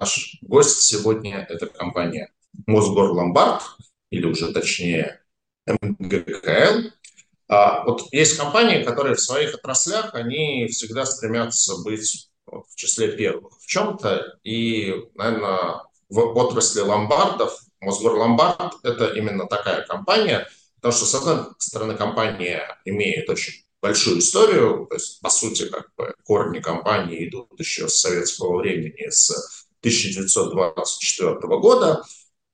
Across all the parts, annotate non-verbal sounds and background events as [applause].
наш гость сегодня – это компания Мосгорломбард, или уже точнее МГКЛ. А, вот есть компании, которые в своих отраслях, они всегда стремятся быть в числе первых в чем-то. И, наверное, в отрасли ломбардов Мосгорломбард – это именно такая компания, потому что, с одной стороны, компания имеет очень большую историю, то есть, по сути, как бы корни компании идут еще с советского времени, с 1924 года.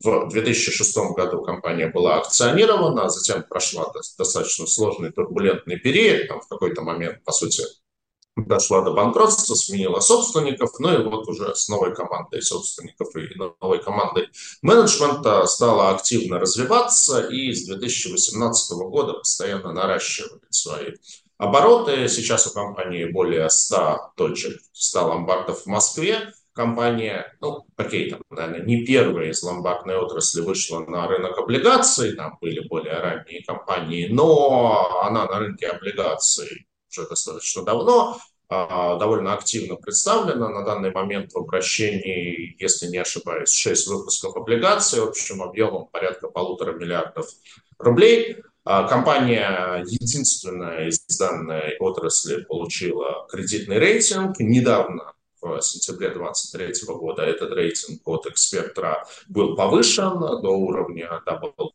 В 2006 году компания была акционирована, а затем прошла достаточно сложный турбулентный период. Там в какой-то момент, по сути, дошла до банкротства, сменила собственников, ну и вот уже с новой командой собственников и новой командой менеджмента стала активно развиваться и с 2018 года постоянно наращивает свои обороты. Сейчас у компании более 100 точек, 100 ломбардов в Москве. Компания, ну, окей, там, наверное, не первая из ломбардной отрасли вышла на рынок облигаций, там были более ранние компании, но она на рынке облигаций уже достаточно давно, а, довольно активно представлена. На данный момент в обращении, если не ошибаюсь, 6 выпусков облигаций общим объемом порядка полутора миллиардов рублей. А, компания единственная из данной отрасли получила кредитный рейтинг. Недавно, в сентябре 2023 года, этот рейтинг от эксперта был повышен до уровня double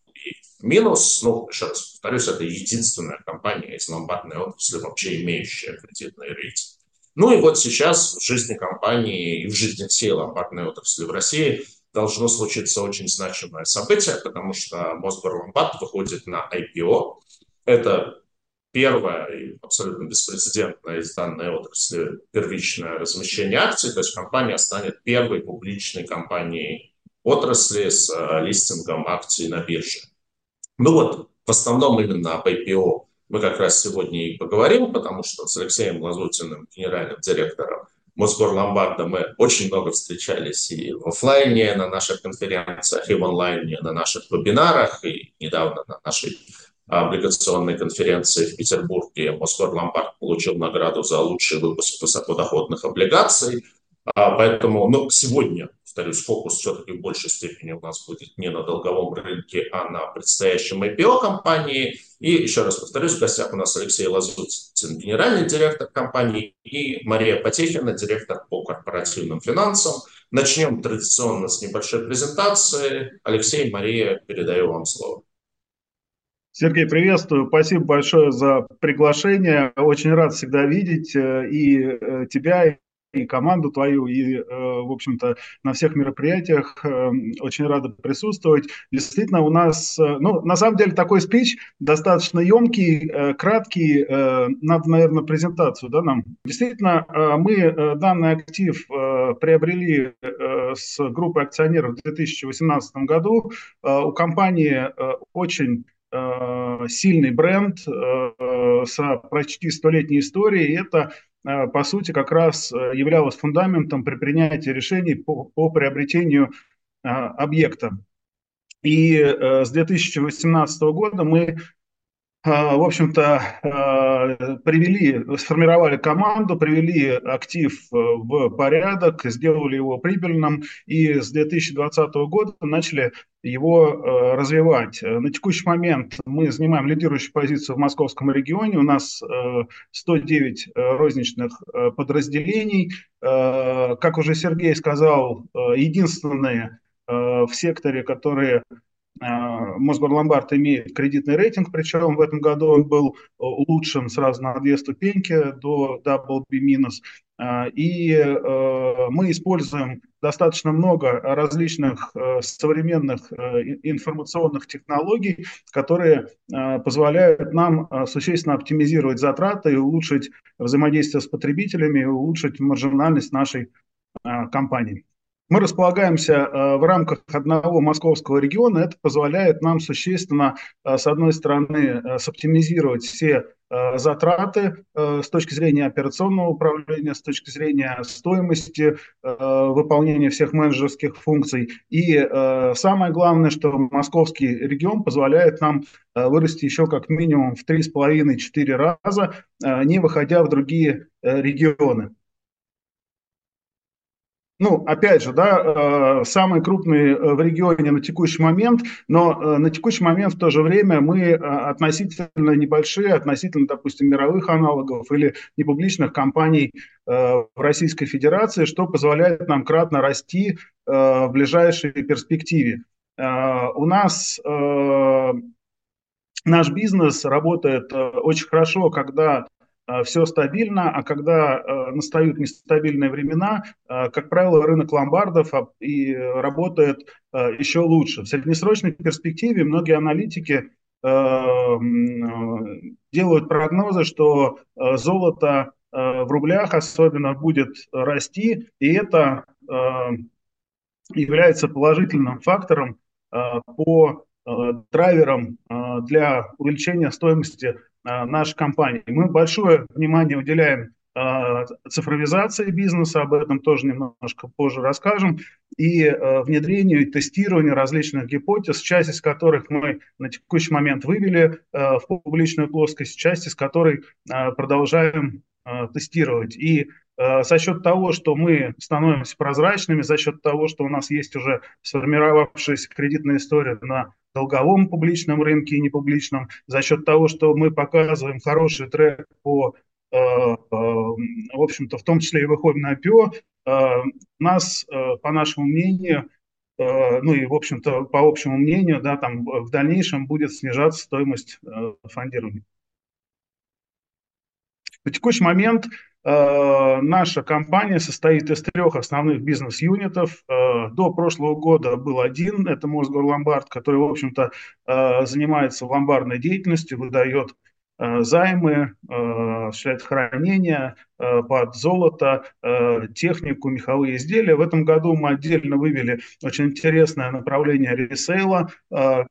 Минус, ну, еще раз повторюсь, это единственная компания из ломбардной отрасли, вообще имеющая кредитный рейтинг. Ну и вот сейчас в жизни компании и в жизни всей ломбардной отрасли в России должно случиться очень значимое событие, потому что Мосгорломбард выходит на IPO. Это первое и абсолютно беспрецедентное из данной отрасли первичное размещение акций, то есть компания станет первой публичной компанией отрасли с э, листингом акций на бирже. Ну вот, в основном именно об IPO мы как раз сегодня и поговорим, потому что с Алексеем Лазутиным, генеральным директором Мосгорломбарда, мы очень много встречались и в офлайне на наших конференциях, и в онлайне на наших вебинарах, и недавно на нашей облигационной конференции в Петербурге Мосгорломбард получил награду за лучший выпуск высокодоходных облигаций. А поэтому ну, сегодня повторюсь, фокус все-таки в большей степени у нас будет не на долговом рынке, а на предстоящем IPO компании. И еще раз повторюсь, в гостях у нас Алексей Лазуцин, генеральный директор компании, и Мария Потехина, директор по корпоративным финансам. Начнем традиционно с небольшой презентации. Алексей, Мария, передаю вам слово. Сергей, приветствую. Спасибо большое за приглашение. Очень рад всегда видеть э, и э, тебя, и команду твою, и, э, в общем-то, на всех мероприятиях э, очень рада присутствовать. Действительно, у нас, ну, на самом деле, такой спич достаточно емкий, краткий. Надо, наверное, презентацию, да, нам. Действительно, мы данный актив приобрели с группой акционеров в 2018 году. У компании очень сильный бренд с почти столетней историей. Это Э, по сути, как раз э, являлась фундаментом при принятии решений по, по приобретению э, объекта. И с 2018 года мы в общем-то, а, привели, сформировали команду, привели актив э, в порядок, сделали его прибыльным и с 2020 года начали его э, развивать. На текущий момент мы занимаем лидирующую позицию в московском регионе. У нас 109 э, розничных подразделений. Как уже Сергей сказал, единственные в секторе, которые а, Мосгорломбард имеет кредитный рейтинг, причем в этом году он был улучшен сразу на две ступеньки до WB-. А, и э, мы используем достаточно много различных э, современных э, информационных технологий, которые позволяют нам существенно оптимизировать затраты и улучшить взаимодействие с потребителями, и улучшить маржинальность нашей компании. Мы располагаемся э, в рамках одного московского региона. Это позволяет нам существенно, э, с одной стороны, э, соптимизировать все затраты с точки зрения операционного управления, с точки зрения стоимости выполнения всех менеджерских функций. И самое главное, что московский регион позволяет нам вырасти еще как минимум в 3,5-4 раза, не выходя в другие регионы. Ну, опять же, да, самый крупный в регионе на текущий момент, но на текущий момент в то же время мы относительно небольшие, относительно, допустим, мировых аналогов или непубличных компаний в Российской Федерации, что позволяет нам кратно расти в ближайшей перспективе. У нас наш бизнес работает очень хорошо, когда Э, все стабильно, а когда э, настают нестабильные времена, э, как правило, рынок ломбардов и работает еще лучше. В среднесрочной перспективе многие аналитики делают прогнозы, что золото в рублях особенно будет расти, и это является положительным фактором по драйверам для увеличения стоимости Э, нашей компании. Мы большое внимание уделяем э, цифровизации бизнеса, об этом тоже немножко позже расскажем, и э, внедрению и тестированию различных гипотез, часть из которых мы на текущий момент вывели в публичную плоскость, часть из которой продолжаем тестировать. И за счет того, что мы становимся прозрачными, за счет того, что у нас есть уже сформировавшаяся кредитная история на долговом публичном рынке и непубличном, за счет того, что мы показываем хороший трек по э, э, в общем-то, в том числе и выходим на IPO, э, нас, по нашему мнению, ну и, в общем-то, по общему мнению, да, там в дальнейшем будет снижаться стоимость фондирования. В текущий момент Э, наша компания состоит из трех основных бизнес-юнитов. Э, до прошлого года был один, это Мосгорломбард, который, в общем-то, э, занимается ломбардной деятельностью, выдает займы, осуществляет хранение, Э, под золото, э, технику, меховые изделия. В этом году мы отдельно вывели очень интересное направление ресейла. Э,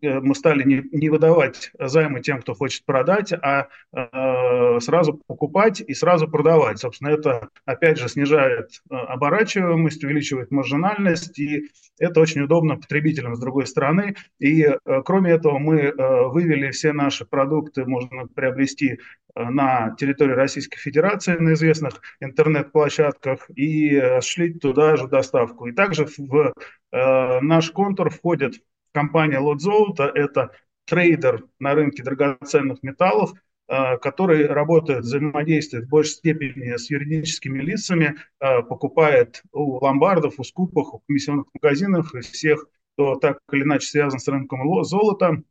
мы стали не выдавать займы тем, кто хочет продать, а сразу покупать и сразу продавать. Собственно, это, опять же, снижает оборачиваемость, увеличивает маржинальность, и это очень удобно потребителям с другой стороны. И кроме этого мы вывели все наши продукты, можно приобрести на территории Российской Федерации на известных интернет-площадках и осуществить туда же доставку. И также в э, наш контур входит компания Лот Золото, это трейдер на рынке драгоценных металлов, э, который работает, взаимодействует в большей степени с юридическими лицами, э, покупает у ломбардов, у скупах, у комиссионных магазинов и всех, кто так или иначе связан с рынком золота,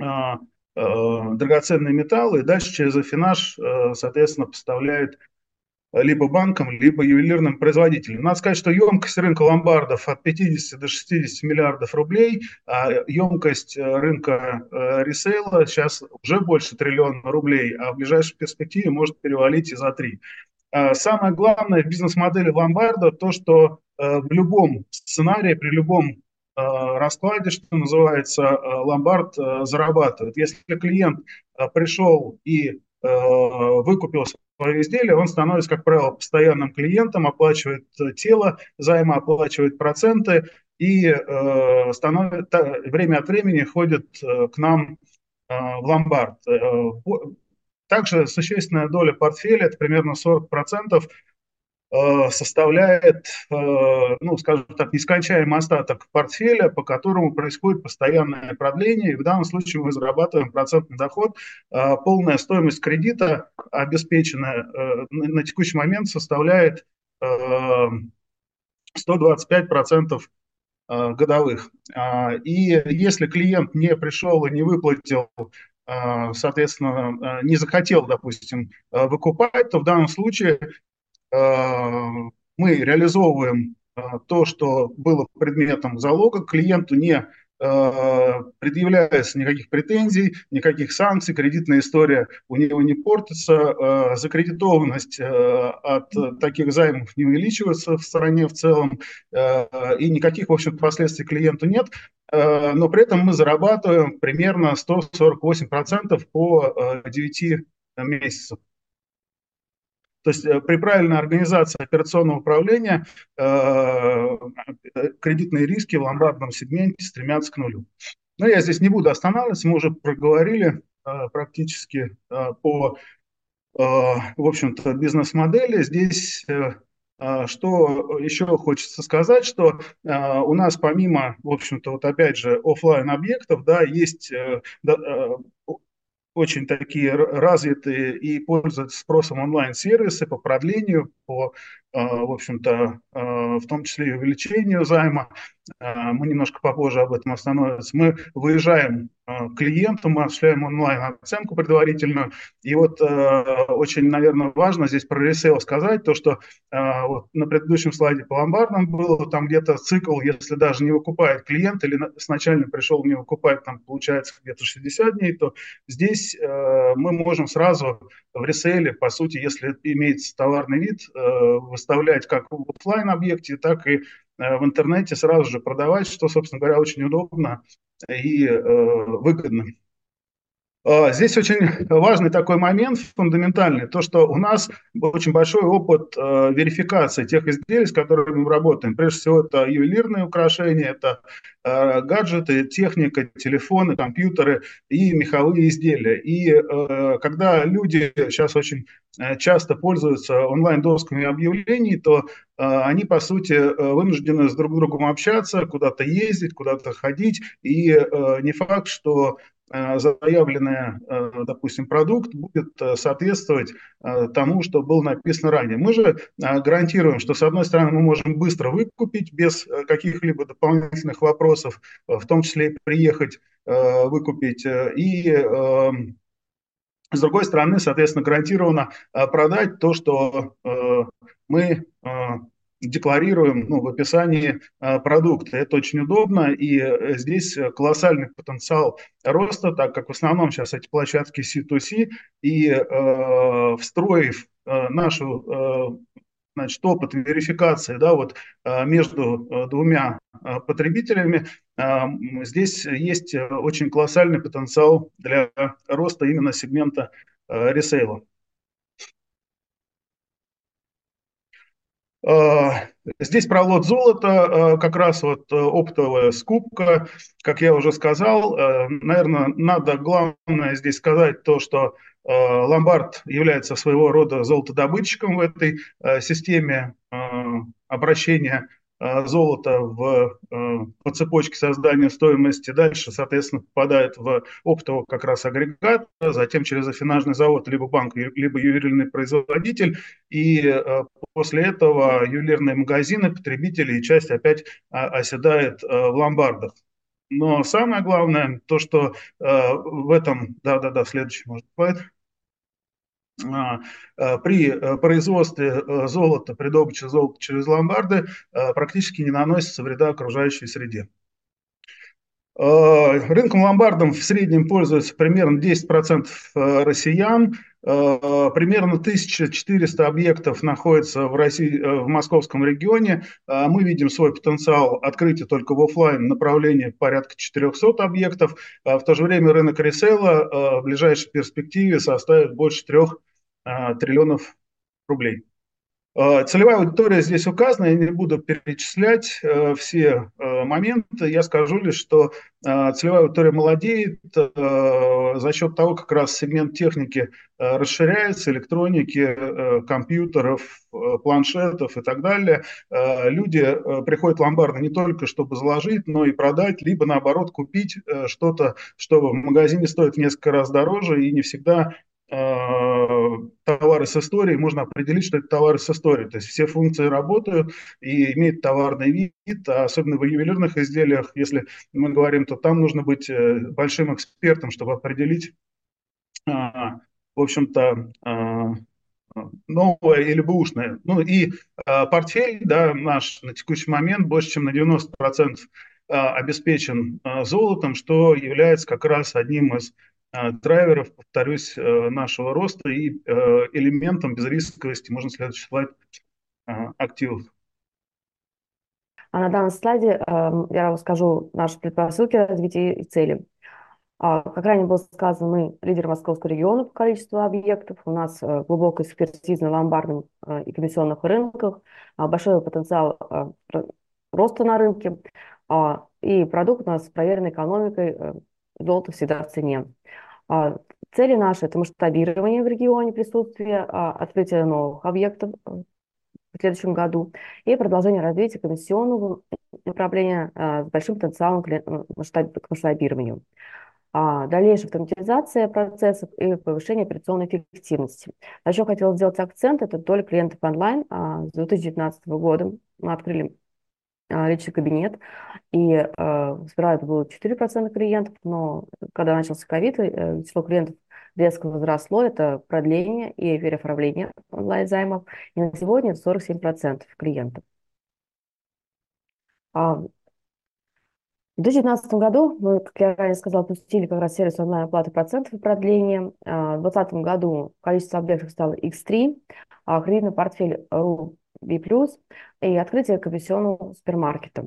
э, Э, драгоценные металлы, и дальше через афинаж, э, соответственно, поставляет либо банкам, либо ювелирным производителям. Надо сказать, что емкость рынка ломбардов от 50 до 60 миллиардов рублей, а емкость э, рынка ресейла сейчас уже больше триллиона рублей, а в ближайшей перспективе может перевалить и за три. А самое главное в бизнес-модели ломбарда то, что в любом сценарии, при любом Э, раскладе, что называется, э, ломбард э, зарабатывает. Если клиент пришел и выкупил свое изделие, он становится, как правило, постоянным клиентом, оплачивает тело займа, оплачивает проценты и э, становит, время от времени ходит к нам э, в ломбард. Также существенная доля портфеля, это примерно 40%, Э, составляет, э, ну, скажем так, нескончаемый остаток портфеля, по которому происходит постоянное продление, и в данном случае мы зарабатываем процентный доход. Э, полная стоимость кредита, обеспеченная на текущий момент, составляет 125% годовых. И если клиент не пришел и не выплатил соответственно, не захотел, допустим, выкупать, то в данном случае Э, мы реализовываем э, то, что было предметом залога, клиенту не э, предъявляется никаких претензий, никаких санкций, кредитная история у него не портится, закредитованность от таких займов не увеличивается в стране в целом, и никаких, в общем последствий клиенту нет, но при этом мы зарабатываем примерно 148% по 9 месяцев. То есть э, при правильной организации операционного управления э, кредитные риски в ломбардном сегменте стремятся к нулю. Но я здесь не буду останавливаться, мы уже проговорили э, практически по, в общем-то, бизнес-модели. Здесь Что еще хочется сказать, что у нас помимо, в общем-то, вот опять же, офлайн объектов, да, есть очень такие развитые и пользуются спросом онлайн-сервисы по продлению, по, в общем-то, в том числе и увеличению займа. Мы немножко попозже об этом остановимся. Мы выезжаем Э, клиенту, мы осуществляем онлайн-оценку предварительную. И вот э, очень, наверное, важно здесь про ресейл сказать, то, что э, вот на предыдущем слайде по ломбардам было там где-то цикл, если даже не выкупает клиент или сначала пришел не выкупать, там получается где-то 60 дней, то здесь э, мы можем сразу в ресейле, по сути, если имеется товарный вид, выставлять как в офлайн объекте, так и в интернете сразу же продавать, что, собственно говоря, очень удобно и э, выгодно. А, здесь очень [laughs] важный такой момент, фундаментальный, то, что у нас очень большой опыт э, верификации тех изделий, с которыми мы работаем. Прежде всего, это ювелирные украшения, это э, гаджеты, техника, телефоны, компьютеры и меховые изделия. И когда люди сейчас очень часто пользуются онлайн-досками объявлений, то они, по сути, вынуждены с друг другом общаться, куда-то ездить, куда-то ходить. И не факт, что заявленный, э, допустим, продукт будет э, соответствовать тому, что было написано ранее. Мы же гарантируем, что, с одной стороны, мы можем быстро выкупить без каких-либо дополнительных вопросов, в том числе приехать выкупить, и эм, с другой стороны, соответственно, гарантированно продать то, что мы декларируем ну, в описании э, продукта. Это очень удобно, и э, здесь колоссальный потенциал роста, так как в основном сейчас эти площадки C2C, и э, встроив э, нашу э, значит, опыт верификации да, вот, э, между двумя потребителями, здесь есть очень колоссальный потенциал для роста именно сегмента ресейла. А, здесь про лот золота, а, как раз вот э, оптовая скупка, как я уже сказал, э, наверное, надо главное здесь сказать то, что э, ломбард является своего рода золотодобытчиком в этой системе обращения Э, золото в, э, по цепочке создания стоимости, дальше, соответственно, попадает в оптовый как раз агрегат, затем через афинажный завод, либо банк, либо ювелирный производитель, и э, после этого ювелирные магазины, потребители и часть опять оседает в ломбардах. Но самое главное, то, что в этом, да-да-да, следующий может а, а, при э, производстве э, золота, при добыче золота через ломбарды э, практически не наносится вреда окружающей среде. Рынком ломбардом в среднем пользуется примерно 10% россиян. Примерно 1400 объектов находится в, России, в московском регионе. Мы видим свой потенциал открытия только в офлайн направлении порядка 400 объектов. В то же время рынок ресейла в ближайшей перспективе составит больше 3 триллионов рублей. Э, целевая аудитория здесь указана, я не буду перечислять э, все э, моменты, я скажу лишь, что целевая аудитория молодеет за счет того, как раз сегмент техники расширяется, электроники, компьютеров, планшетов и так далее. Люди приходят в ломбарды не только, чтобы заложить, но и продать, либо наоборот купить что-то, что в магазине стоит в несколько раз дороже и не всегда товары с историей, можно определить, что это товары с историей. То есть все функции работают и имеют товарный вид, а особенно в ювелирных изделиях, если мы говорим, то там нужно быть э, большим экспертом, чтобы определить, а, в общем-то, новое или бэушное. Ну и портфель да, наш на текущий момент больше, чем на 90% обеспечен золотом, что является как раз одним из Э, драйверов, повторюсь, э, нашего роста и э, элементом безрисковости, можно следующий слайд, активов. А на данном слайде я расскажу наши предпосылки развития и цели. А, как ранее было сказано, мы лидер московского региона по количеству объектов. У нас глубокая экспертиза на ломбардном и комиссионных рынках, а, большой потенциал роста на рынке. И продукт у нас проверенной экономикой, золото всегда в цене. А, цели наши – это масштабирование в регионе присутствия, а, открытие новых объектов, в следующем году, и продолжение развития комиссионного направления с большим потенциалом к масштабированию. А, дальнейшая автоматизация процессов и повышение операционной эффективности. Чем хотела сделать акцент, это доля клиентов онлайн. А, с 2019 года мы открыли а, личный кабинет, и а, сперва это было 4% клиентов, но когда начался ковид, э, число клиентов резко возросло, это продление и переоформление онлайн-займов, и на сегодня это 47% клиентов. А, в 2019 году мы, как я ранее сказала, пустили как раз сервис онлайн-оплаты процентов и продления. А, в 2020 году количество объектов стало X3, а кредитный портфель B+, и открытие комиссионного супермаркета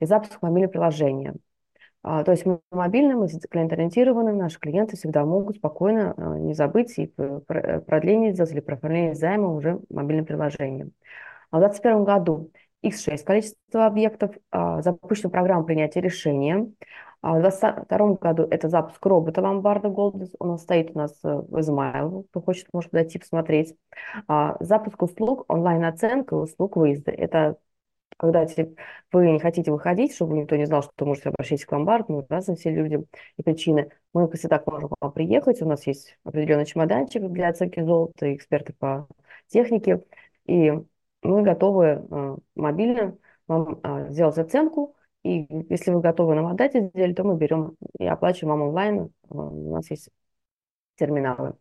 и запуск мобильного приложения. А, то есть мы мобильные, мы клиент-ориентированы, наши клиенты всегда могут спокойно а, не забыть и продление сделать или проформление займа уже мобильным приложением. А в 2021 году X6 количество объектов, а, запущена программа принятия решения. А в 2022 году это запуск робота ломбарда Голдес. Он стоит у нас э, в Измайл. Кто хочет, может подойти посмотреть. А, запуск услуг, онлайн-оценка услуг выезда. Это когда вы не хотите выходить, чтобы никто не знал, что вы можете обращаться к ломбарду, мы разные все люди и причины. Мы, если так, можем к вам приехать. У нас есть определенный чемоданчик для оценки золота, эксперты по технике. И мы готовы э, мобильно вам э, сделать оценку, и если вы готовы нам отдать изделие, то мы берем и оплачиваем вам онлайн. Э, у нас есть терминалы.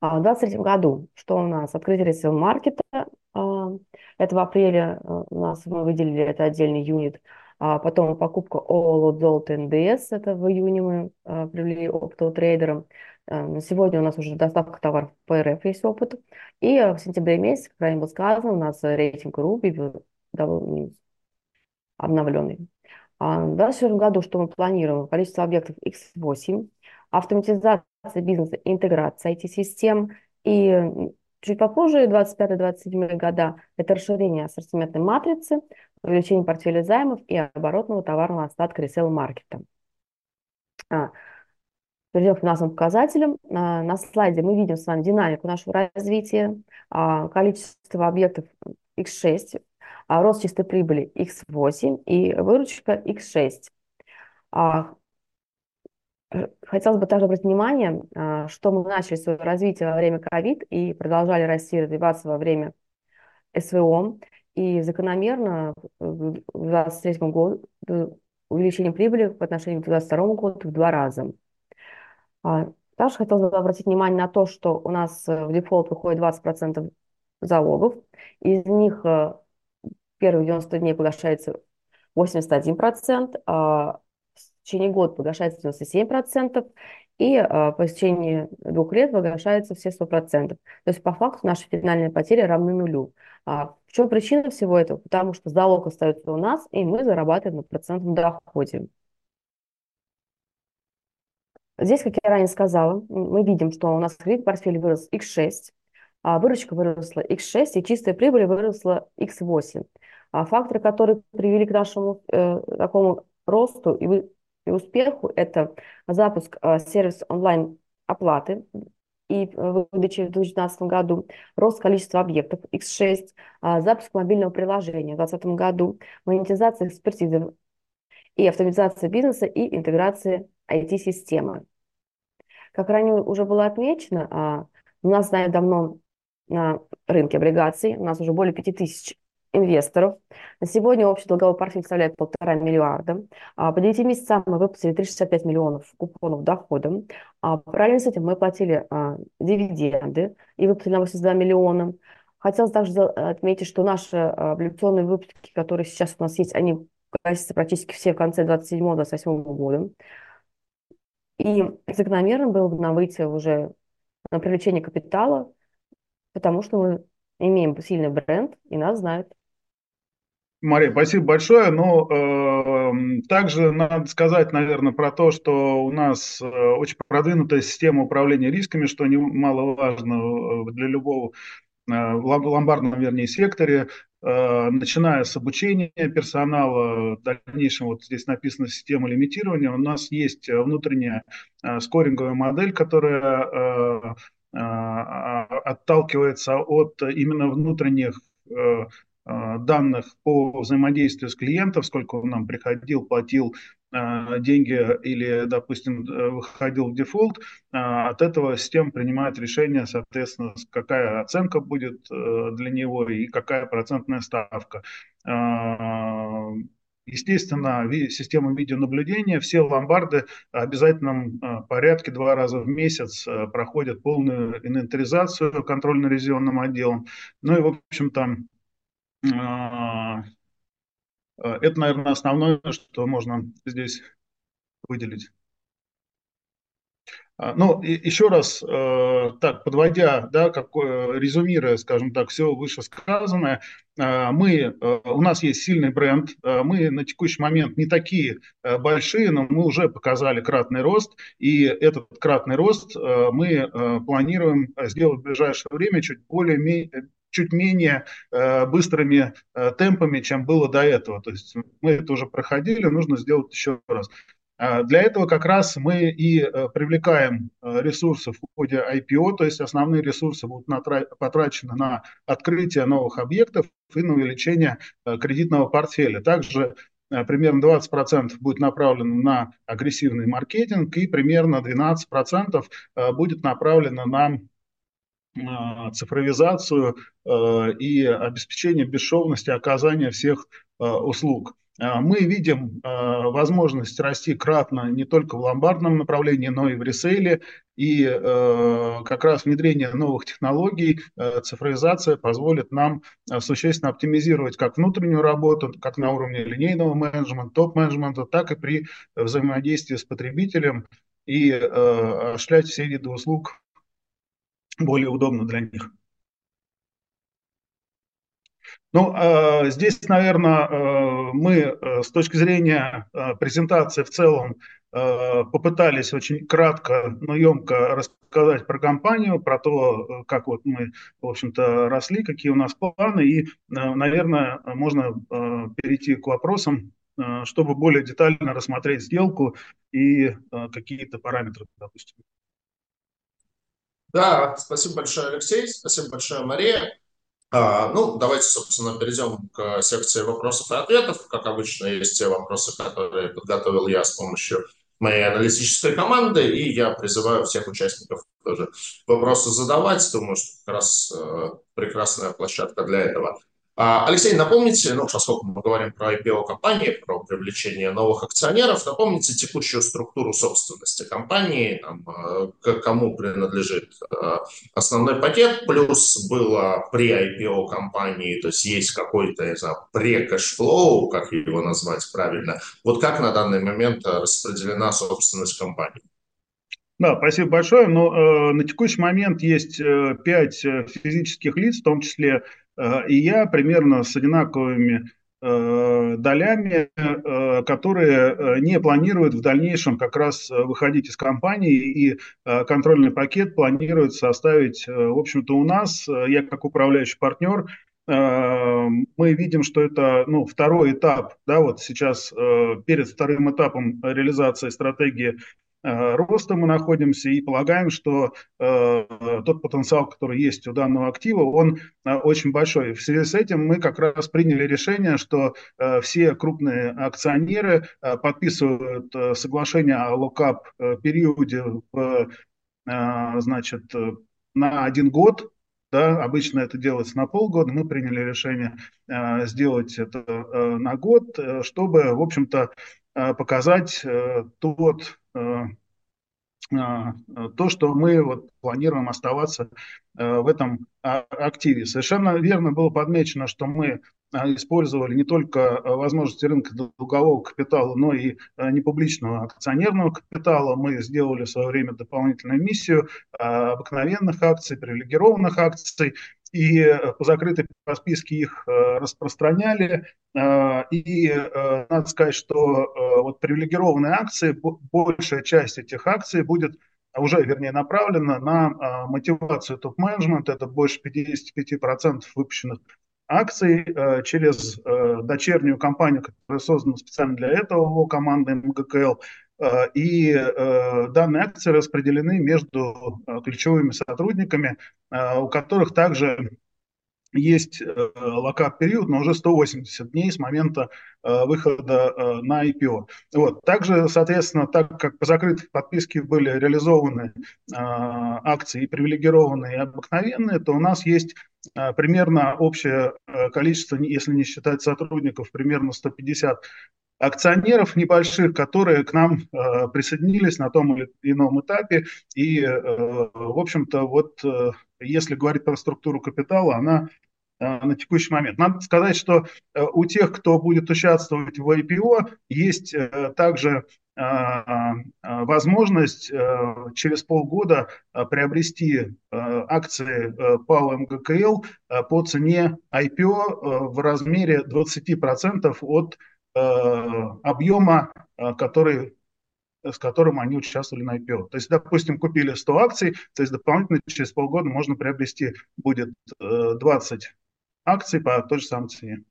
А в 2023 году, что у нас? Открытие ресейл маркета. Это в апреле у нас мы выделили это отдельный юнит. А потом покупка ОЛО золото НДС, это в июне мы привели оптовым трейдерам. Э, сегодня у нас уже доставка товаров по РФ есть опыт. И э, в сентябре месяце, как ранее было сказано, у нас рейтинг Руби обновленный. А в 2024 году что мы планируем? Количество объектов X8, автоматизация бизнеса, интеграция IT-систем. И чуть попозже, 25-27 года, это расширение ассортиментной матрицы, увеличение портфеля займов и оборотного товарного остатка ресейл-маркета. А, перейдем к финансовым показателям. А, на слайде мы видим с вами динамику нашего развития, а, количество объектов X6, а, рост чистой прибыли X8 и выручка X6. Хотелось бы также обратить внимание, что мы начали свое развитие во время ковид и продолжали расти, развиваться во время СВО. И закономерно в 2023 году увеличение прибыли по отношению к 2022 году в два раза. А, также хотела бы обратить внимание на то, что у нас в дефолт выходит 20% залогов. Из них первые 90 дней погашается 81%, а в течение года погашается 97%, и а, по течение двух лет погашается все 100%. То есть по факту наши финальные потери равны нулю. А в чем причина всего этого? Потому что залог остается у нас, и мы зарабатываем на процентном доходе. Здесь, как я ранее сказала, мы видим, что у нас кредит портфель вырос x6, а выручка выросла x6 и чистая прибыль выросла x8. А факторы, которые привели к нашему э, такому росту и, и успеху, это запуск э, сервиса онлайн оплаты и э, выдачи в 2019 году, рост количества объектов X6, э, запуск мобильного приложения в 2020 году, монетизация экспертизы и автоматизация бизнеса и интеграция IT-системы. Как ранее уже было отмечено, а, у нас знают давно на рынке облигаций, у нас уже более 5000 инвесторов. На сегодня общий долговой портфель составляет полтора миллиарда. А, по 9 месяцам мы выпустили 365 миллионов купонов дохода. А, параллельно с этим мы платили дивиденды и выплатили на 82 миллиона. Хотелось также отметить, что наши облигационные выпуски, которые сейчас у нас есть, они гасятся практически все в конце 27-28 года. И закономерно было бы нам выйти уже на привлечение капитала, потому что мы имеем сильный бренд, и нас знают. Мария, спасибо большое. Но э, также надо сказать, наверное, про то, что у нас э, очень продвинутая система управления рисками, что немаловажно э, для любого э, ломбардном, вернее, секторе. Э, начиная с обучения персонала, в дальнейшем вот здесь написано система лимитирования, у нас есть внутренняя скоринговая модель, которая э, отталкивается от именно внутренних данных по взаимодействию с клиентом, сколько он нам приходил, платил деньги или, допустим, выходил в дефолт, от этого система принимает решение, соответственно, какая оценка будет для него и какая процентная ставка. Естественно, система видеонаблюдения, все ломбарды в обязательном а, порядке два раза в месяц а, проходят полную инвентаризацию контрольно-ревизионным отделом. Ну и, в общем-то, а, это, наверное, основное, что можно здесь выделить. А, ну, еще раз, э, так, подводя, да, какое, резюмируя, скажем так, все вышесказанное, э, мы, э, у нас есть сильный бренд, мы на текущий момент не такие большие, но мы уже показали кратный рост, и этот кратный рост мы планируем сделать в ближайшее время чуть более чуть менее э, быстрыми э, темпами, чем было до этого. То есть мы это уже проходили, нужно сделать еще раз. А, для этого как раз мы и э, привлекаем ресурсы в ходе IPO, то есть основные ресурсы будут потрачены на открытие новых объектов и на увеличение кредитного портфеля. Также примерно 20% будет направлено на агрессивный маркетинг и примерно 12% будет направлено на цифровизацию и обеспечение бесшовности оказания всех услуг. А, мы видим а, возможность расти кратно не только в ломбардном направлении, но и в ресейле. И а, как раз внедрение новых технологий, цифровизация позволит нам существенно оптимизировать как внутреннюю работу, как на уровне линейного менеджмента, топ-менеджмента, так и при взаимодействии с потребителем и осуществлять все виды услуг более удобно для них. Ну, э, здесь, наверное, э, мы э, с точки зрения презентации в целом попытались очень кратко, но емко рассказать про компанию, про то, как вот мы, в общем-то, росли, какие у нас планы. И, наверное, можно перейти к вопросам, чтобы более детально рассмотреть сделку и какие-то параметры, допустим. Да, спасибо большое, Алексей, спасибо большое, Мария. А, ну, давайте, собственно, перейдем к секции вопросов и ответов. Как обычно, есть те вопросы, которые подготовил я с помощью моей аналитической команды, и я призываю всех участников тоже вопросы задавать. Думаю, что как раз э, прекрасная площадка для этого. А, Алексей, напомните, ну, поскольку мы говорим про IPO компании, про привлечение новых акционеров, напомните текущую структуру собственности компании, там, к кому принадлежит э, основной пакет, плюс было при IPO компании, то есть есть какой-то, не знаю, пре-кэшфлоу, как его назвать правильно. Вот как на данный момент распределена собственность компании? Да, спасибо большое. Но ну, э, на текущий момент есть э, э, физических лиц, в том числе и я примерно с одинаковыми э, долями, э, которые не планируют в дальнейшем как раз выходить из компании, и контрольный пакет планирует составить, в общем-то, у нас, я как управляющий партнер, мы видим, что это ну, второй этап, да, вот сейчас перед вторым этапом реализации стратегии Э, роста мы находимся и полагаем, что э, тот потенциал, который есть у данного актива, он э, очень большой. В связи с этим мы как раз приняли решение, что э, все крупные акционеры э, подписывают э, соглашение о локап периоде в, э, значит, на один год, да, обычно это делается на полгода. Мы приняли решение э, сделать это э, на год, э, чтобы, в общем-то, э, показать э, тот Э, э, то, что мы вот планируем оставаться э, в этом а, активе. Совершенно верно было подмечено, что мы использовали не только возможности рынка долгового капитала, но и непубличного акционерного капитала. Мы сделали в свое время дополнительную миссию обыкновенных акций, привилегированных акций и э, по закрытой по списке их э, распространяли. Э, и надо сказать, что вот привилегированные акции, большая часть этих акций будет уже, вернее, направлена на мотивацию топ-менеджмента. Это больше 55% выпущенных акций через дочернюю компанию, которая создана специально для этого, команды МГКЛ. Э, и э, данные акции распределены между э, ключевыми сотрудниками, у которых также есть локап-период, но уже 180 дней с момента выхода на IPO. Вот. Также, соответственно, так как по закрытой подписке были реализованы акции привилегированные, и обыкновенные, то у нас есть примерно общее количество, если не считать сотрудников, примерно 150 акционеров небольших, которые к нам э, присоединились на том или ином этапе. И, э, в общем-то, вот э, если говорить про структуру капитала, она э, на текущий момент. Надо сказать, что э, у тех, кто будет участвовать в IPO, есть э, также возможность через полгода приобрести акции ПАО МГКЛ по цене IPO в размере 20% от объема, э, который с которым они участвовали на IPO. То есть, допустим, купили 100 акций, то есть дополнительно через полгода можно приобрести будет 20 э, акций по той же самой цене.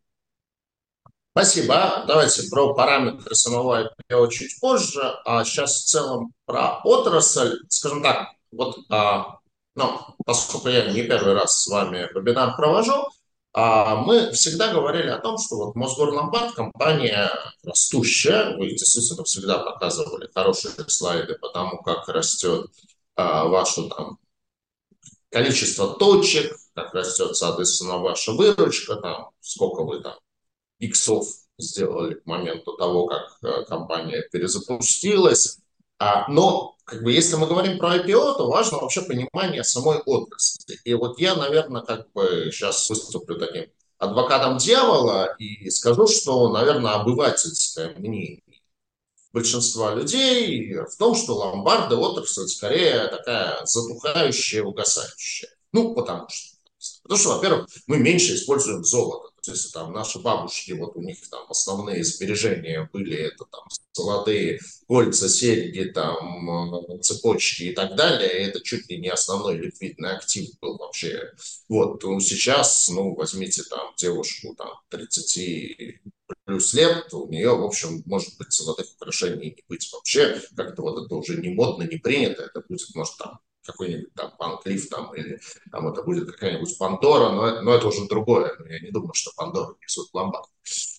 Спасибо. Давайте про параметры самого IPO чуть позже. А сейчас в целом про отрасль. Скажем так, вот, а, ну, поскольку я не первый раз с вами вебинар провожу, мы всегда говорили о том, что вот Мосгорломбард компания растущая. Вы действительно всегда показывали хорошие слайды по тому, как растет а, ваше там количество точек, как растет, соответственно, ваша выручка, там, сколько вы там иксов сделали к моменту того, как а, компания перезапустилась. А, но как бы, если мы говорим про IPO, то важно вообще понимание самой отрасли. И вот я, наверное, как бы сейчас выступлю таким адвокатом дьявола и скажу, что, наверное, обывательское мнение большинства людей в том, что ломбарды отрасль скорее такая затухающая, угасающая. Ну, потому что. Потому что, во-первых, мы меньше используем золото. То есть там наши бабушки, вот у них там основные сбережения были, это там золотые кольца, серьги, там э, цепочки и так далее. Это чуть ли не основной ликвидный актив был вообще. Вот, ну, сейчас, ну, возьмите там девушку там 30 плюс лет, у нее, в общем, может быть, золотых украшений не быть вообще. Как-то вот это уже не модно, не принято. Это будет, может, там какой-нибудь там Панклиф там, или там это будет какая-нибудь Пандора, но, но это уже другое. Я не думаю, что Пандора несут ломбард.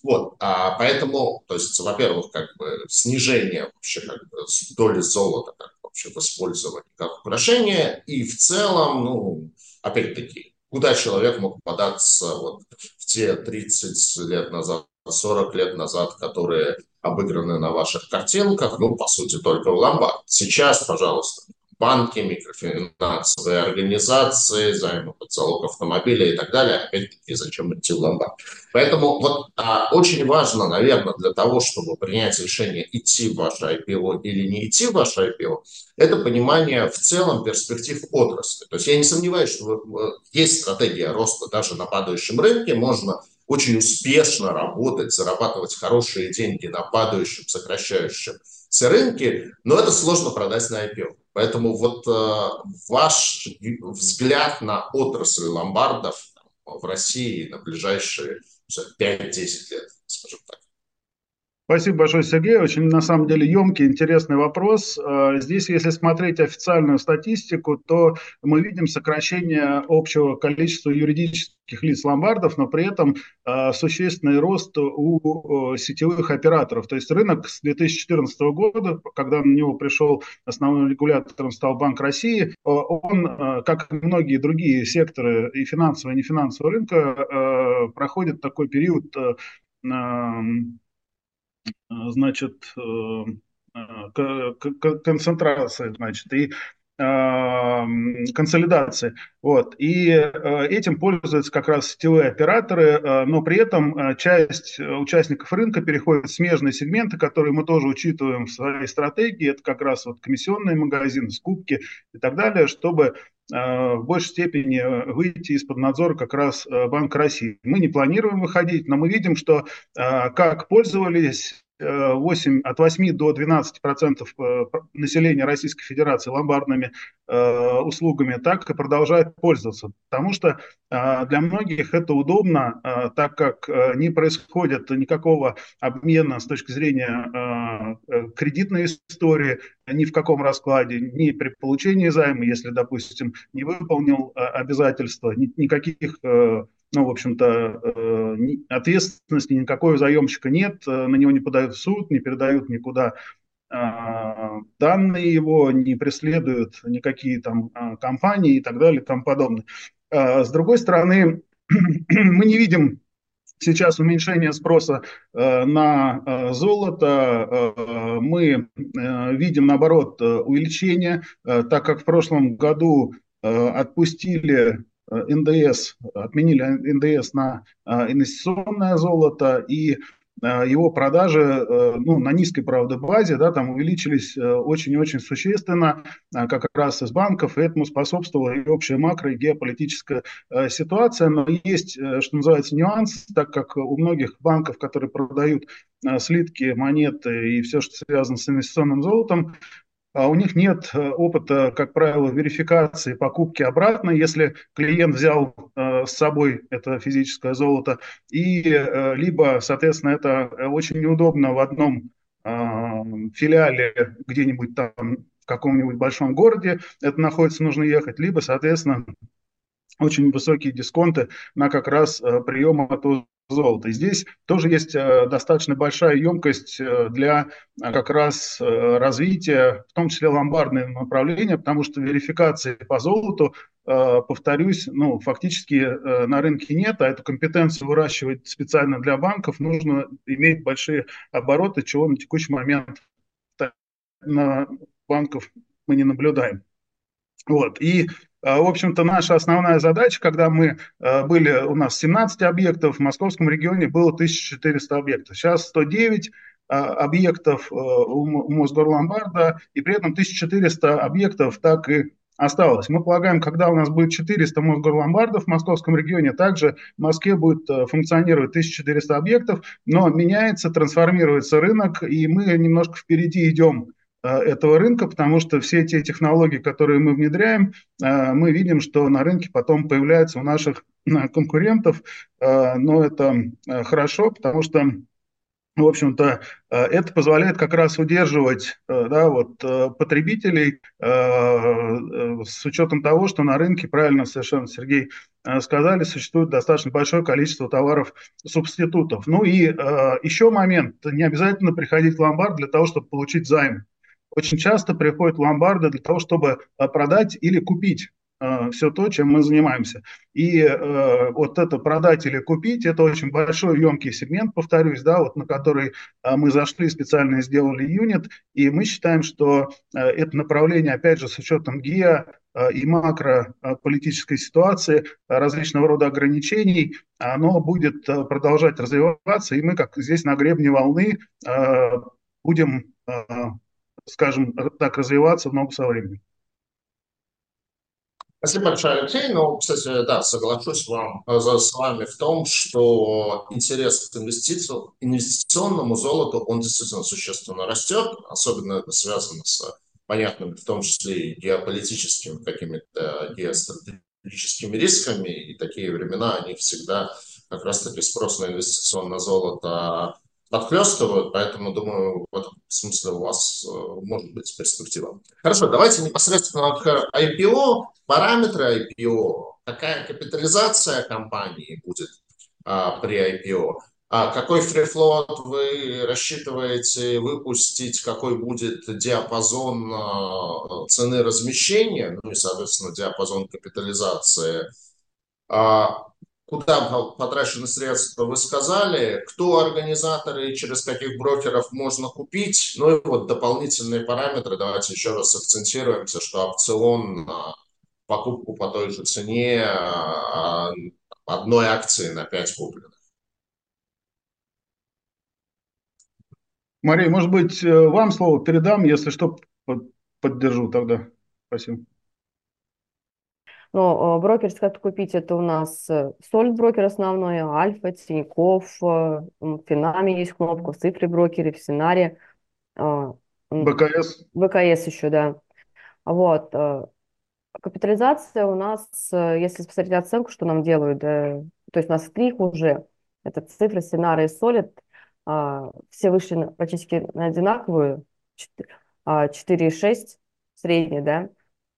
Вот, а поэтому, то есть, во-первых, как бы снижение вообще как бы доли золота как вообще в использовании как украшения, и в целом, ну, опять-таки, куда человек мог податься вот в те 30 лет назад, 40 лет назад, которые обыграны на ваших картинках, ну, по сути, только в ломбард. Сейчас, пожалуйста, банки, микрофинансовые организации, займы под залог автомобиля и так далее. Опять-таки, зачем идти в ломбард? Поэтому вот а, очень важно, наверное, для того, чтобы принять решение, идти в ваше IPO или не идти в ваше IPO, это понимание в целом перспектив отрасли. То есть я не сомневаюсь, что есть стратегия роста даже на падающем рынке, можно очень успешно работать, зарабатывать хорошие деньги на падающем, сокращающем все рынки, но это сложно продать на IPO. Поэтому вот э, ваш взгляд на отрасль ломбардов в России на ближайшие 5-10 лет, скажем так. Спасибо большое, Сергей. Очень, на самом деле, емкий, интересный вопрос. А, здесь, если смотреть официальную статистику, то мы видим сокращение общего количества юридических лиц ломбардов, но при этом а, существенный рост у сетевых операторов. То есть рынок с 2014 года, когда на него пришел основным регулятором стал Банк России, он, а, как и многие другие секторы и финансового, и нефинансового рынка, проходит такой период Э, значит, э, э, концентрация, значит, и консолидации. Вот. И этим пользуются как раз сетевые операторы, но при этом часть участников рынка переходит в смежные сегменты, которые мы тоже учитываем в своей стратегии. Это как раз вот комиссионные магазины, скупки и так далее, чтобы в большей степени выйти из-под надзора как раз Банка России. Мы не планируем выходить, но мы видим, что как пользовались 8, от 8 до 12 процентов э, населения Российской Федерации ломбардными э, услугами, так и продолжает пользоваться. Потому что э, для многих это удобно, э, так как э, не происходит никакого обмена с точки зрения э, э, кредитной истории, ни в каком раскладе, ни при получении займа, если, допустим, не выполнил э, обязательства, ни, никаких э, ну, в общем-то, ответственности никакой у заемщика нет, на него не подают в суд, не передают никуда данные его, не преследуют никакие там компании и так далее и тому подобное. С другой стороны, [clears throat] мы не видим сейчас уменьшение спроса э, на э, золото, э, мы видим, наоборот, увеличение, так как в прошлом году отпустили НДС, отменили НДС на инвестиционное золото, и Э, его продажи э, ну, на низкой, правда, базе, да, там увеличились э, очень-очень существенно, как раз из банков, и этому способствовала и общая макро- и геополитическая ситуация. Но есть, что называется, нюанс, так как у многих банков, которые продают слитки, монеты и все, что связано с инвестиционным золотом, а у них нет э, опыта, как правило, верификации покупки обратно, если клиент взял э, с собой это физическое золото, и э, либо, соответственно, это очень неудобно в одном филиале где-нибудь там в каком-нибудь большом городе это находится, нужно ехать, либо, соответственно, очень высокие дисконты на как раз прием этого золота. И здесь тоже есть э, достаточно большая емкость э, для э, как раз развития, в том числе ломбардного направления, потому что верификации по золоту, повторюсь, ну, фактически на рынке нет, а эту компетенцию выращивать специально для банков нужно иметь большие обороты, чего на текущий момент на банков мы не наблюдаем. Вот. И а, в общем-то, наша основная задача, когда мы а, были, у нас 17 объектов, в московском регионе было 1400 объектов. Сейчас 109 а, объектов у Мосгорломбарда, и при этом 1400 объектов так и осталось. Мы полагаем, когда у нас будет 400 Мосгорломбардов в московском регионе, также в Москве будет функционировать 1400 объектов, но меняется, трансформируется рынок, и мы немножко впереди идем Э, этого рынка, потому что все те технологии, которые мы внедряем, э, мы видим, что на рынке потом появляются у наших э, конкурентов, но это хорошо, потому что в общем-то, это позволяет как раз удерживать да, вот, потребителей с учетом того, что на рынке, правильно совершенно Сергей сказали, существует достаточно большое количество товаров-субститутов. Ну и еще момент, не обязательно приходить в ломбард для того, чтобы получить займ очень часто приходят ломбарды для того, чтобы э, продать или купить э, все то, чем мы занимаемся. И э, вот это продать или купить, это очень большой емкий сегмент, повторюсь, да, вот на который э, мы зашли, специально сделали юнит, и мы считаем, что э, это направление, опять же, с учетом ГИА э, и макрополитической ситуации, различного рода ограничений, оно будет продолжать развиваться, и мы, как здесь на гребне волны, будем скажем так, развиваться в новом со временем. Спасибо большое, Алексей. Ну, кстати, да, соглашусь вам, э, с вами в том, что интерес к инвестицию, инвестиционному золоту, он действительно существенно растет, особенно это связано с понятными, в том числе и геополитическими какими-то геостратегическими рисками, и такие времена, они всегда как раз-таки спрос на инвестиционное золото подхлестывают, поэтому, думаю, в этом смысле у вас э, может быть перспектива. Хорошо, давайте непосредственно к IPO, параметры IPO, какая капитализация компании будет а, при IPO, а какой фрифлот вы рассчитываете выпустить, какой будет диапазон а, цены размещения, ну и, соответственно, диапазон капитализации, а, куда потрачены средства, вы сказали, кто организаторы и через каких брокеров можно купить. Ну и вот дополнительные параметры, давайте еще раз акцентируемся, что опцион на покупку по той же цене а, одной акции на 5 купленных. Мария, может быть, э, вам слово передам, если что, поддержу тогда. Спасибо. Но э, брокер, если купить, это у нас э, брокер основной, Альфа, Тинькофф, э, в Финаме есть кнопка, в Цифре брокере, в Сценаре. БКС. БКС еще, да. Вот. Капитализация у нас, если посмотреть оценку, что нам делают, то есть у нас три уже, это цифры, сценарий и Solid, все вышли практически на одинаковую, 4,6 средний, да,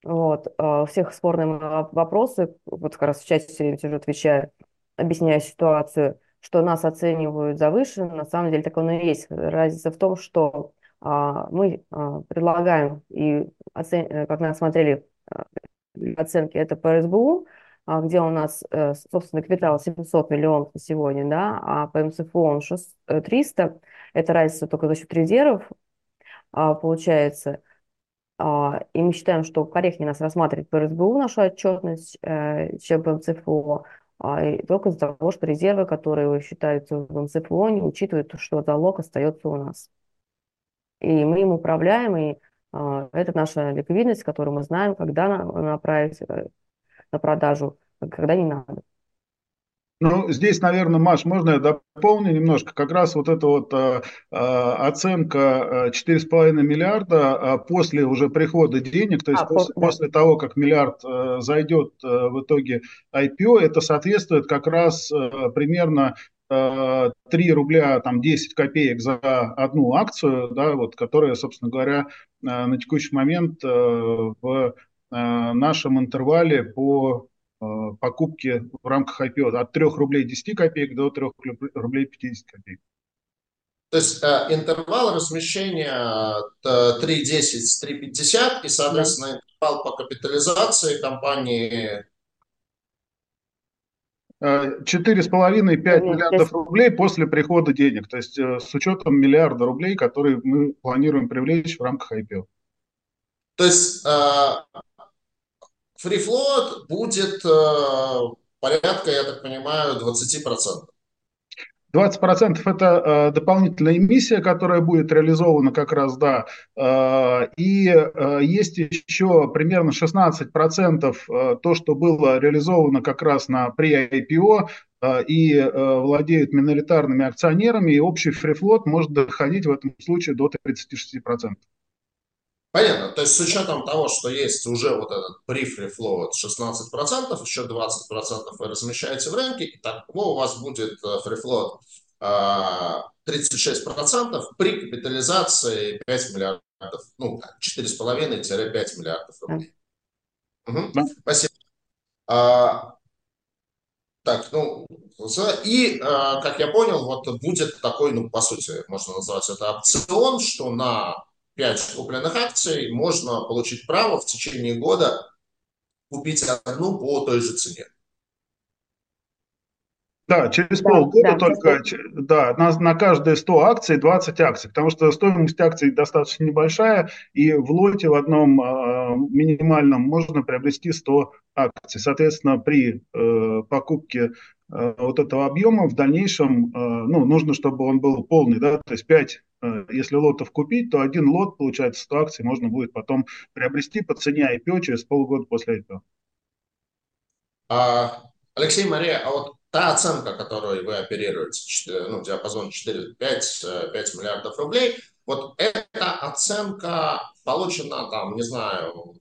вот, у всех спорные вопросы, вот как раз в чате все время сижу, отвечаю. объясняя ситуацию, что нас оценивают завышенно, на самом деле так оно и есть. Разница в том, что а, мы а, предлагаем, и оцен... Э, как нас смотрели а, оценки, это по РСБУ, где у нас, э, собственно, капитал 700 миллионов на сегодня, да, а по МСФО он 300, это разница только за счет резервов, получается. А, и мы считаем, что корректнее нас рассматривать по РСБУ нашу отчетность, э, чем по МЦФО, и только из-за того, что резервы, которые считаются в МЦФО, не учитывают, что залог остается у нас. И мы им управляем, и это наша ликвидность, которую мы знаем, когда направить э, на продажу, когда не надо. Ну, здесь, наверное, Маш, можно я дополню немножко? Как раз вот эта вот э, оценка 4,5 миллиарда э, после уже прихода денег, то есть а, после, да. после того, как миллиард э, зайдет э, в итоге IPO, это соответствует как раз э, примерно 3 рубля там 10 копеек за одну акцию, да, вот, которая, собственно говоря, на текущий момент в нашем интервале по э, покупке в рамках IPO от 3 рублей 10 копеек до 3 рублей 50 копеек. То есть э, интервал размещения 3.10-3.50 и, соответственно, интервал по капитализации компании 4,5-5 миллиардов рублей после прихода денег, то есть с учетом миллиарда рублей, которые мы планируем привлечь в рамках IPO. То есть фрифлот будет э, порядка, я так понимаю, 20%. 20% это э, дополнительная эмиссия, которая будет реализована как раз, да. Э, и э, есть еще примерно 16% э, то, что было реализовано как раз на при IPO э, и э, владеют миноритарными акционерами, и общий фрифлот может доходить в этом случае до 36%. Понятно. То есть с учетом того, что есть уже вот этот прифри флоу 16%, еще 20% вы размещаете в рынке, и так у вас будет фрифлот 36% при капитализации 5 миллиардов, ну, 4,5-5 миллиардов рублей. Угу. Да. Спасибо. А, так, ну, и, а, как я понял, вот будет такой, ну, по сути, можно назвать это опцион, что на 5 купленных акций, можно получить право в течение года купить одну по той же цене. Да, через да, полгода да, только, да, на, на каждые 100 акций 20 акций, потому что стоимость акций достаточно небольшая, и в лоте в одном э, минимальном можно приобрести 100 акций. Соответственно, при э, покупке вот этого объема в дальнейшем, э, ну, нужно, чтобы он был полный, да, то есть 5 Э, если лотов купить, то один лот, получается, 100 акций можно будет потом приобрести по цене IPO через полгода после IPO. А, Алексей Мария, а вот та оценка, которой вы оперируете, ну, диапазон 4-5 5 миллиардов рублей, вот эта оценка получена там, не знаю,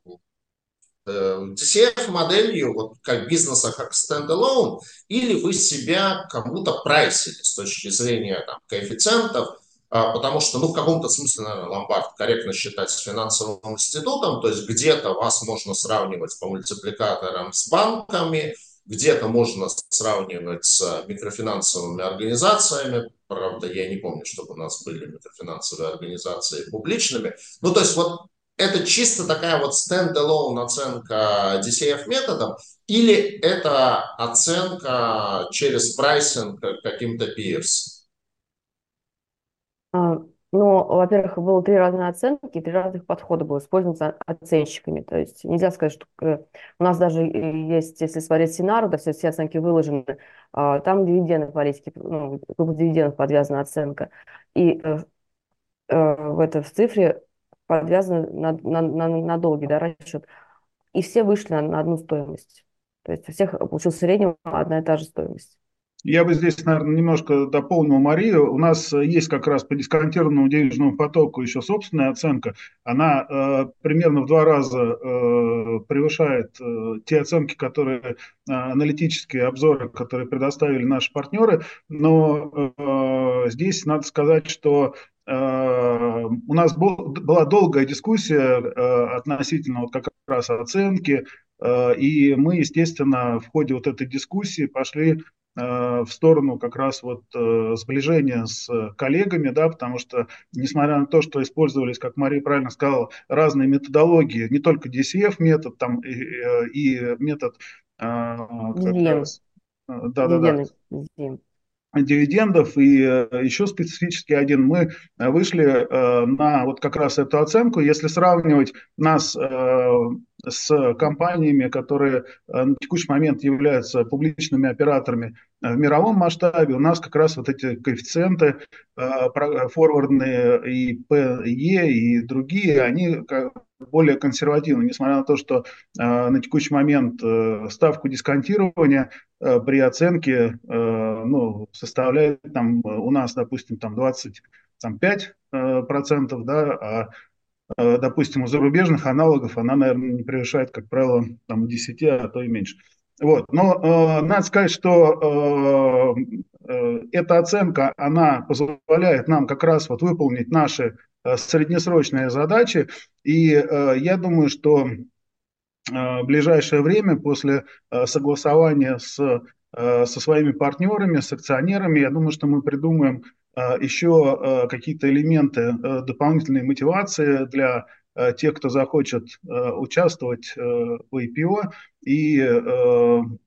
DCF-моделью, вот как бизнеса, как стендалон, или вы себя кому-то прайсили с точки зрения там, коэффициентов, а, потому что, ну, в каком-то смысле, наверное, ломбард корректно считать финансовым институтом, то есть где-то вас можно сравнивать по мультипликаторам с банками, где-то можно сравнивать с микрофинансовыми организациями, правда, я не помню, чтобы у нас были микрофинансовые организации публичными, ну, то есть вот это чисто такая вот standalone оценка DCF методом, или это оценка через pricing каким-то peers? А, ну, во-первых, было три разные оценки, три разных подхода было использоваться оценщиками. То есть нельзя сказать, что э, у нас даже есть, если смотреть Синару, да, все, все оценки выложены, а, там дивиденды политики, ну, группа дивидендов подвязана оценка. И э, э, в этой в цифре подвязаны на, на, на, на долгий да, расчет. И все вышли на, на одну стоимость. То есть у всех получилась в одна и та же стоимость. Я бы здесь, наверное, немножко дополнил Марию. У нас есть как раз по дисконтированному денежному потоку еще собственная оценка. Она э, примерно в два раза э, превышает э, те оценки, которые э, аналитические обзоры, которые предоставили наши партнеры. Но э, здесь надо сказать, что у нас был, была долгая дискуссия э, относительно вот как раз оценки, э, и мы, естественно, в ходе вот этой дискуссии пошли в сторону как раз вот сближения с коллегами, да, потому что, несмотря на то, что использовались, как Мария правильно сказала, разные методологии, не только DCF метод, там и, и метод как раз, да, да, да, дивидендов и э, еще специфический один, мы э, вышли э, на вот как раз эту оценку. Если сравнивать нас с компаниями, которые на текущий момент являются публичными операторами в мировом масштабе, у нас как раз вот эти коэффициенты форвардные и PE и другие, они более консервативны, несмотря на то, что на текущий момент ставку дисконтирования Э, при оценке э, ну, составляет там, у нас, допустим, там 25 э, процентов, да, а, допустим, у зарубежных аналогов она, наверное, не превышает, как правило, там 10, а то и меньше. Вот. Но э, надо сказать, что э, эта оценка, она позволяет нам как раз вот выполнить наши э, среднесрочные задачи. И э, я думаю, что Э, ближайшее время после э, согласования с, э, со своими партнерами, с акционерами, я думаю, что мы придумаем еще какие-то элементы дополнительной мотивации для тех, кто захочет участвовать в IPO. И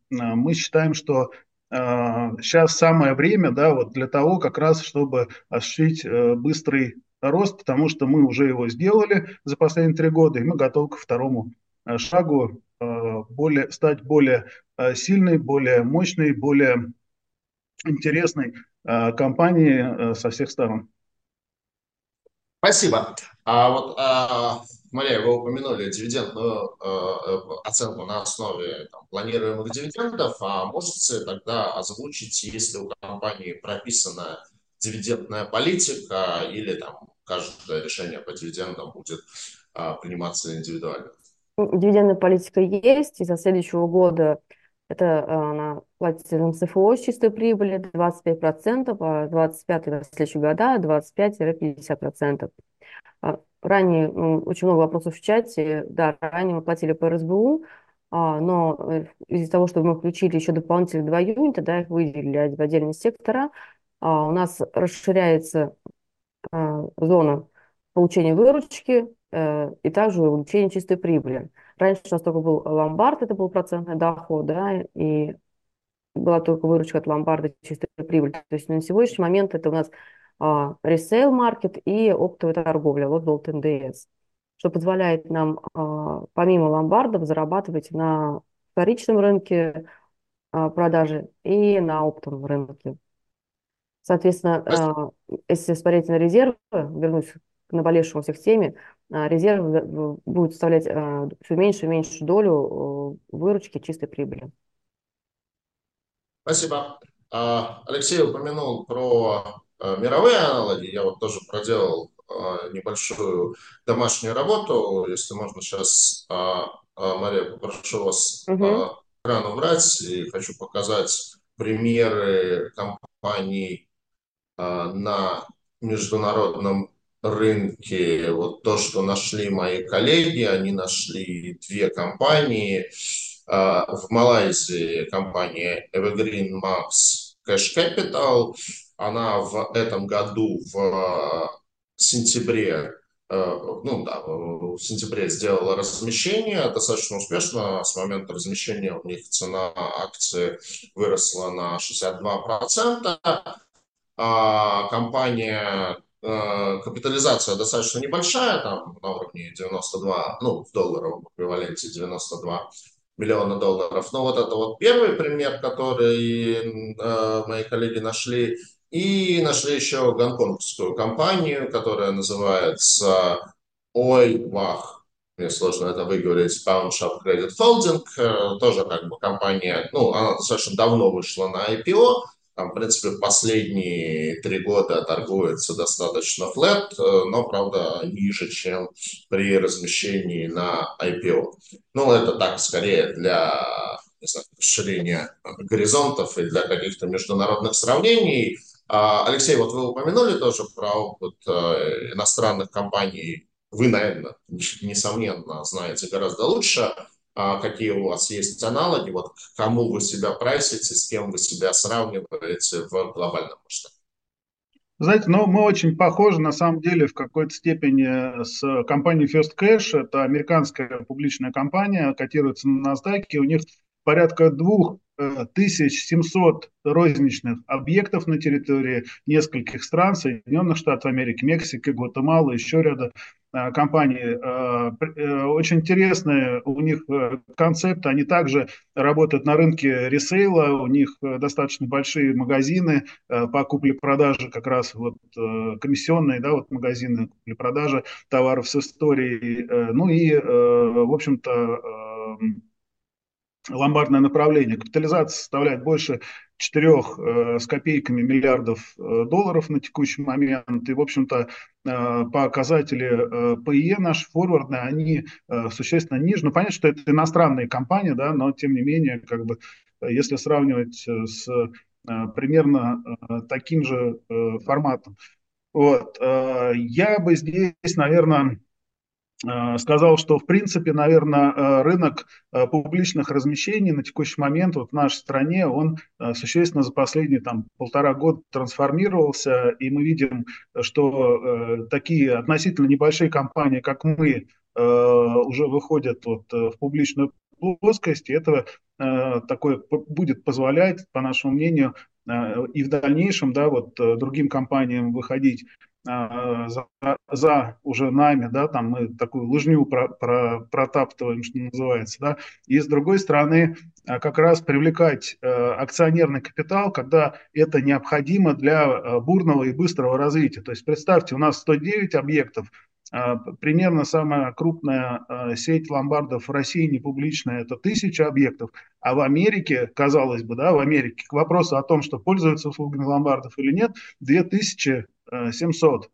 мы считаем, что сейчас самое время да, вот для того, как раз, чтобы осуществить быстрый рост, потому что мы уже его сделали за последние три года, и мы готовы ко второму шагу более, стать более сильной, более мощной, более интересной компанией со всех сторон. Спасибо. А вот, а, Мария, вы упомянули дивидендную а, оценку на основе там, планируемых дивидендов, а можете тогда озвучить, если у компании прописана дивидендная политика или там каждое решение по дивидендам будет а, приниматься индивидуально? Дивидендная политика есть, и за следующего года это э, она платится МСФО с чистой прибыли 25%, а 25 на следующие года 25-50%. А ранее очень много вопросов в чате. Да, ранее мы платили по РСБУ, а, но э, из-за того, что мы включили еще дополнительных два юнита, да, их выделили в отдельные сектора, а, у нас расширяется зона получения выручки, Э, и также увеличение чистой прибыли. Раньше у нас только был ломбард, это был процентный доход, да, и была только выручка от ломбарда чистой прибыли. То есть на сегодняшний момент это у нас ресейл маркет и оптовая торговля, вот был ТНДС, что позволяет нам а, помимо ломбардов зарабатывать на вторичном рынке а, продажи и на оптовом рынке. Соответственно, а, если смотреть на резервы, вернусь к наболевшему всех теме, а, резерв будет составлять а, все меньше и меньшую долю выручки чистой прибыли. Спасибо. А, Алексей упомянул про мировые аналоги. Я вот тоже проделал небольшую домашнюю работу. Если можно сейчас, Мария, попрошу вас угу. экран убрать. И хочу показать примеры компаний на международном рынке, вот то, что нашли мои коллеги, они нашли две компании. А, в Малайзии компания Evergreen Max Cash Capital. Она в этом году в сентябре э, ну да, в сентябре сделала размещение достаточно успешно. С момента размещения у них цена акции выросла на 62%. А компания капитализация достаточно небольшая, там на уровне 92, ну, в долларовом эквиваленте 92 миллиона долларов. Но вот это вот первый пример, который э, мои коллеги нашли. И нашли еще гонконгскую компанию, которая называется Ойвах. Мне сложно это выговорить. Pound Shop Credit Folding. Э, тоже как бы компания, ну, она достаточно давно вышла на IPO там, в принципе, последние три года торгуется достаточно флет, э, но, правда, ниже, чем при размещении на IPO. Ну, это так, скорее, для расширения горизонтов и для каких-то международных сравнений. А, Алексей, вот вы упомянули тоже про опыт э, иностранных компаний. Вы, наверное, несомненно, знаете гораздо лучше. А, какие у вас есть аналоги, вот кому вы себя прайсите, с кем вы себя сравниваете в глобальном масштабе. Знаете, ну, мы очень похожи, на самом деле, в какой-то степени с компанией First Cash. Это американская публичная компания, котируется на NASDAQ. У них порядка двух 1700 розничных объектов на территории нескольких стран, Соединенных Штатов Америки, Мексики, Гватемалы, еще ряда э, компаний. Э, э, очень интересные у них концепты. Они также работают на рынке ресейла, у них достаточно большие магазины по купле-продаже, как раз вот комиссионные, да, вот магазины купли-продажи товаров с историей. Ну и, в общем-то, ломбардное направление. Капитализация составляет больше 4 э, с копейками миллиардов э, долларов на текущий момент. И, в общем-то, э, показатели PE наши форвардные, они существенно ниже. Ну, понятно, что это иностранные компании, да, но, тем не менее, как бы, если сравнивать с примерно таким же форматом. Вот. Я бы здесь, наверное, сказал, что в принципе, наверное, э, рынок э, публичных размещений на текущий момент вот в нашей стране, он существенно за последние там, полтора года трансформировался, и мы видим, что такие относительно небольшие компании, как мы, уже выходят вот в публичную плоскость, и это такое будет позволять, по нашему мнению, и в дальнейшем да, вот, другим компаниям выходить за, за уже нами, да, там мы такую лыжню про, про, протаптываем, что называется, да, и с другой стороны а, как раз привлекать э, акционерный капитал, когда это необходимо для э, бурного и быстрого развития. То есть представьте, у нас 109 объектов, а, примерно самая крупная сеть ломбардов в России не публичная, это тысяча объектов, а в Америке, казалось бы, да, в Америке к вопросу о том, что пользуются услугами ломбардов или нет, 2000 700.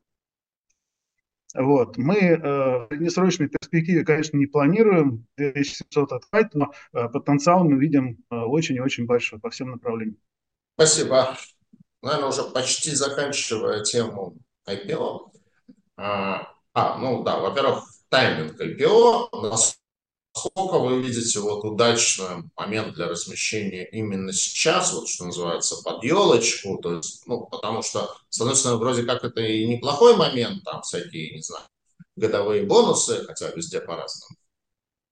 Вот. Мы э, в среднесрочной перспективе, конечно, не планируем 2700 открыть, но э, потенциал мы видим э, очень и очень большой по всем направлениям. Спасибо. Наверное, уже почти заканчивая тему IPO. А, а ну да, во-первых, тайминг IPO. Насколько вы видите вот удачный момент для размещения именно сейчас, вот что называется, под елочку, то есть, ну, потому что, с одной стороны, вроде как это и неплохой момент, там всякие, не знаю, годовые бонусы, хотя везде по-разному,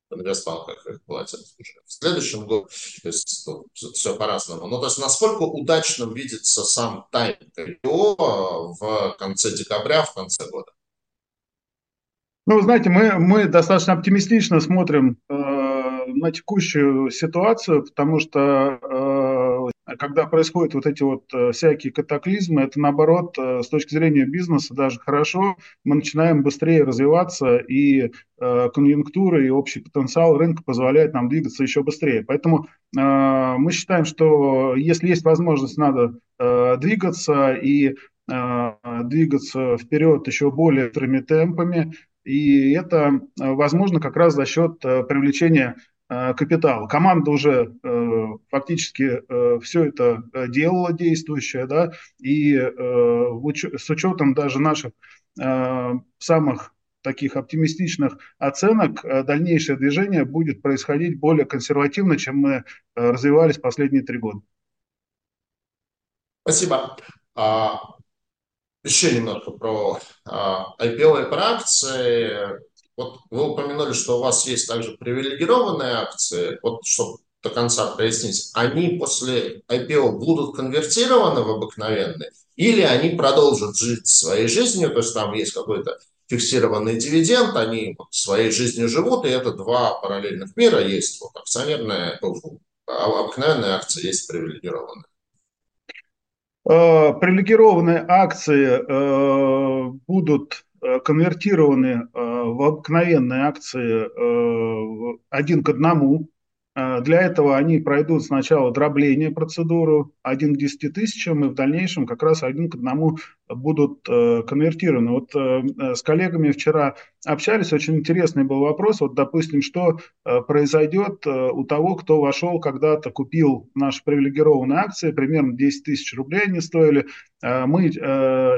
в инвестбанках их платят уже в следующем году, то есть ну, все по-разному. Ну, то есть насколько удачным видится сам тайминг IPO в конце декабря, в конце года? Ну, знаете, мы, мы достаточно оптимистично смотрим э, на текущую ситуацию, потому что э, когда происходят вот эти вот э, всякие катаклизмы, это наоборот, э, с точки зрения бизнеса даже хорошо, мы начинаем быстрее развиваться, и э, конъюнктура и общий потенциал рынка позволяет нам двигаться еще быстрее. Поэтому э, мы считаем, что если есть возможность, надо э, двигаться и э, двигаться вперед еще более быстрыми темпами, и это э, возможно как раз за счет э, привлечения э, капитала. Команда уже фактически все это делала действующая, да, и с учетом даже наших самых таких оптимистичных оценок дальнейшее движение будет происходить более консервативно, чем мы развивались последние три года. Спасибо. А, еще немножко про а, IPO и про акции. Вот вы упомянули, что у вас есть также привилегированные акции. Вот чтобы до конца прояснить, они после IPO будут конвертированы в обыкновенные или они продолжат жить своей жизнью, то есть там есть какой-то фиксированный дивиденд, они вот своей жизнью живут, и это два параллельных мира есть. Вот акционерная, обыкновенная акция есть привилегированная. Э, привилегированные акции э, будут э, конвертированы в обыкновенные акции один к одному. А, для этого они пройдут сначала дробление процедуру 1 к 10 тысячам, и в дальнейшем как раз один к одному будут э, конвертированы. Вот э, э, с коллегами вчера общались, очень интересный был вопрос. Вот, допустим, что произойдет у того, кто вошел когда-то, купил наши привилегированные акции, примерно 10 тысяч рублей они стоили, мы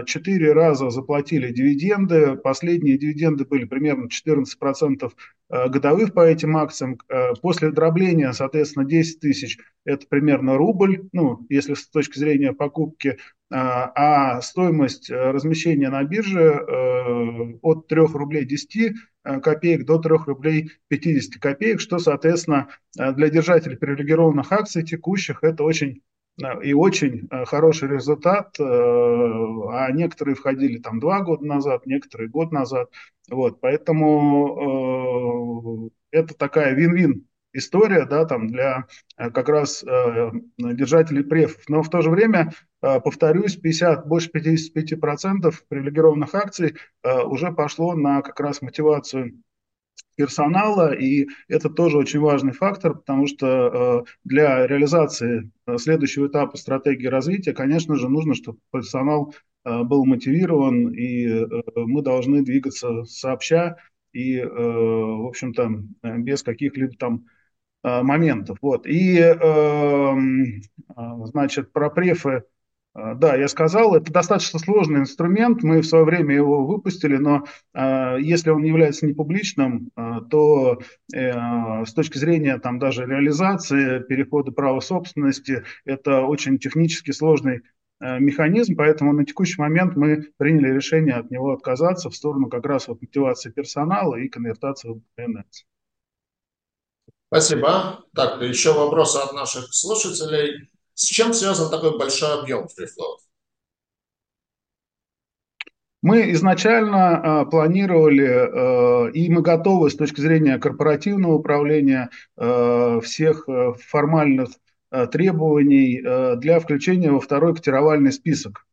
четыре раза заплатили дивиденды. Последние дивиденды были примерно 14% годовых по этим акциям. После дробления, соответственно, 10 тысяч – это примерно рубль, ну, если с точки зрения покупки а стоимость размещения на бирже от 3 рублей 10 копеек до 3 рублей 50 копеек, что, соответственно, для держателей привилегированных акций текущих это очень и очень э, хороший результат, э, а некоторые входили там два года назад, некоторые год назад. Вот, поэтому э, это такая вин-вин история, да, там для как раз держателей префов. Но в то же время, повторюсь, 50, больше 55% привилегированных акций уже пошло на как раз мотивацию персонала, и это тоже очень важный фактор, потому что э, для реализации э, следующего этапа стратегии развития, конечно же, нужно, чтобы персонал э, был мотивирован, и мы должны двигаться сообща и, в общем-то, без каких-либо там моментов. Вот. И, эм, значит, про префы да, я сказал, это достаточно сложный инструмент, мы в свое время его выпустили, но э, если он является непубличным, э, то э, с точки зрения там даже реализации, перехода права собственности, это очень технически сложный э, механизм, поэтому на текущий момент мы приняли решение от него отказаться в сторону как раз вот мотивации персонала и конвертации в БНС. Спасибо. Так, еще вопросы от наших слушателей. С чем связан такой большой объем фрифлоу? Мы изначально э, планировали, э, и мы готовы с точки зрения корпоративного управления э, всех э, формальных э, требований э, для включения во второй котировальный список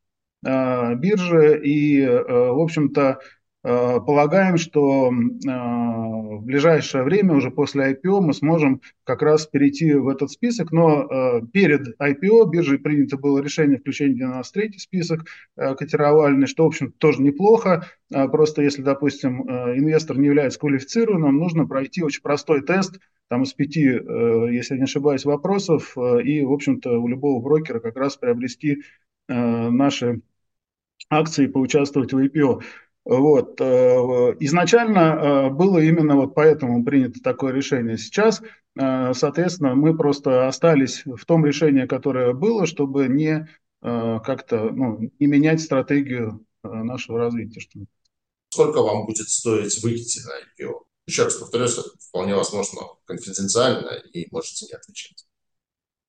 э, биржи. И, э, в общем-то, полагаем, что э, в ближайшее время, уже после IPO, мы сможем как раз перейти в этот список. Но э, перед IPO биржей принято было решение включения на нас третий список котировальный, что, в общем тоже неплохо. Просто если, допустим, инвестор не является квалифицированным, нужно пройти очень простой тест, там из пяти, если не ошибаюсь, вопросов, и, в общем-то, у любого брокера как раз приобрести наши акции и поучаствовать в IPO. Вот. Э, изначально э, было именно вот поэтому принято такое решение. Сейчас, э, соответственно, мы просто остались в том решении, которое было, чтобы не как-то ну, не менять стратегию нашего развития. Сколько вам будет стоить выйти на IPO? Еще раз повторюсь, вполне возможно конфиденциально и можете не отвечать.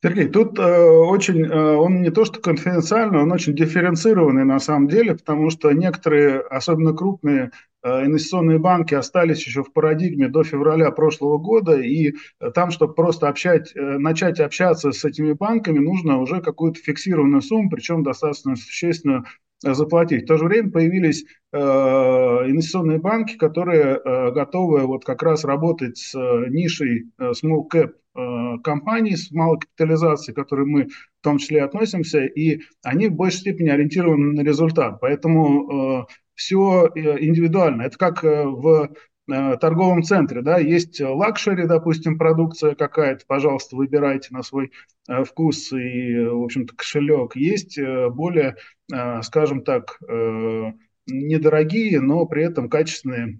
Сергей, тут э, очень, э, он не то что конфиденциальный, он очень дифференцированный на самом деле, потому что некоторые, особенно крупные э, инвестиционные банки остались еще в парадигме до февраля прошлого года, и э, там, чтобы просто общать, э, начать общаться с этими банками, нужно уже какую-то фиксированную сумму, причем достаточно существенную, э, заплатить. В то же время появились э, инвестиционные банки, которые э, готовы вот как раз работать с э, нишей э, small cap компаний с малой капитализацией, к которой мы в том числе относимся, и они в большей степени ориентированы на результат. Поэтому э, все э, индивидуально. Это как э, в э, торговом центре, да, есть luxury, допустим, продукция какая-то, пожалуйста, выбирайте на свой э, вкус и, в общем-то, кошелек. Есть э, более, э, скажем так, э, недорогие, но при этом качественные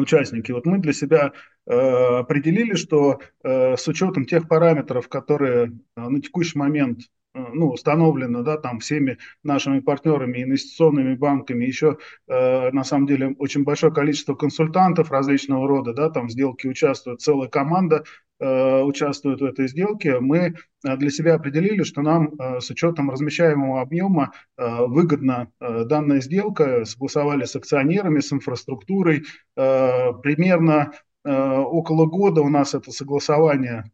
участники. Вот мы для себя э, определили, что э, с учетом тех параметров, которые э, на текущий момент э, ну, установлено да, там, всеми нашими партнерами, инвестиционными банками, еще э, на самом деле очень большое количество консультантов различного рода, да, там в сделке участвует целая команда участвуют в этой сделке, мы э, для себя определили, что нам э, с учетом размещаемого объема выгодна данная сделка, согласовали с акционерами, с инфраструктурой. Примерно около года у нас это согласование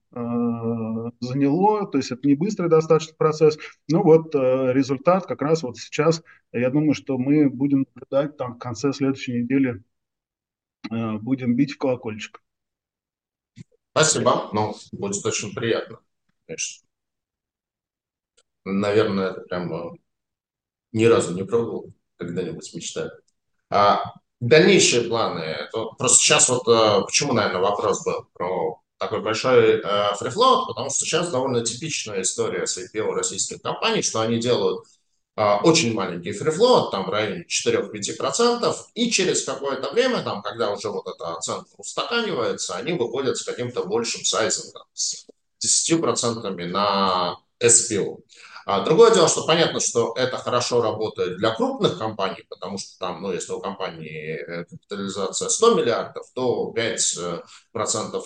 заняло, то есть это не быстрый достаточно процесс. Ну вот результат как раз вот сейчас, я думаю, что мы будем наблюдать там в конце следующей недели, будем бить в колокольчик. Спасибо. Ну, будет очень приятно, конечно. Наверное, это прям э, ни разу не пробовал, когда-нибудь мечтаю. А дальнейшие планы, то просто сейчас вот э, почему, наверное, вопрос был про такой большой э, фрифлот, потому что сейчас довольно типичная история с IPO российских компаний, что они делают очень маленький фрифлот, там в районе 4-5%, и через какое-то время, там, когда уже вот эта оценка устаканивается, они выходят с каким-то большим сайзом, там, с 10% на SPO. А другое дело, что понятно, что это хорошо работает для крупных компаний, потому что там, ну, если у компании э, капитализация 100 миллиардов, то 5%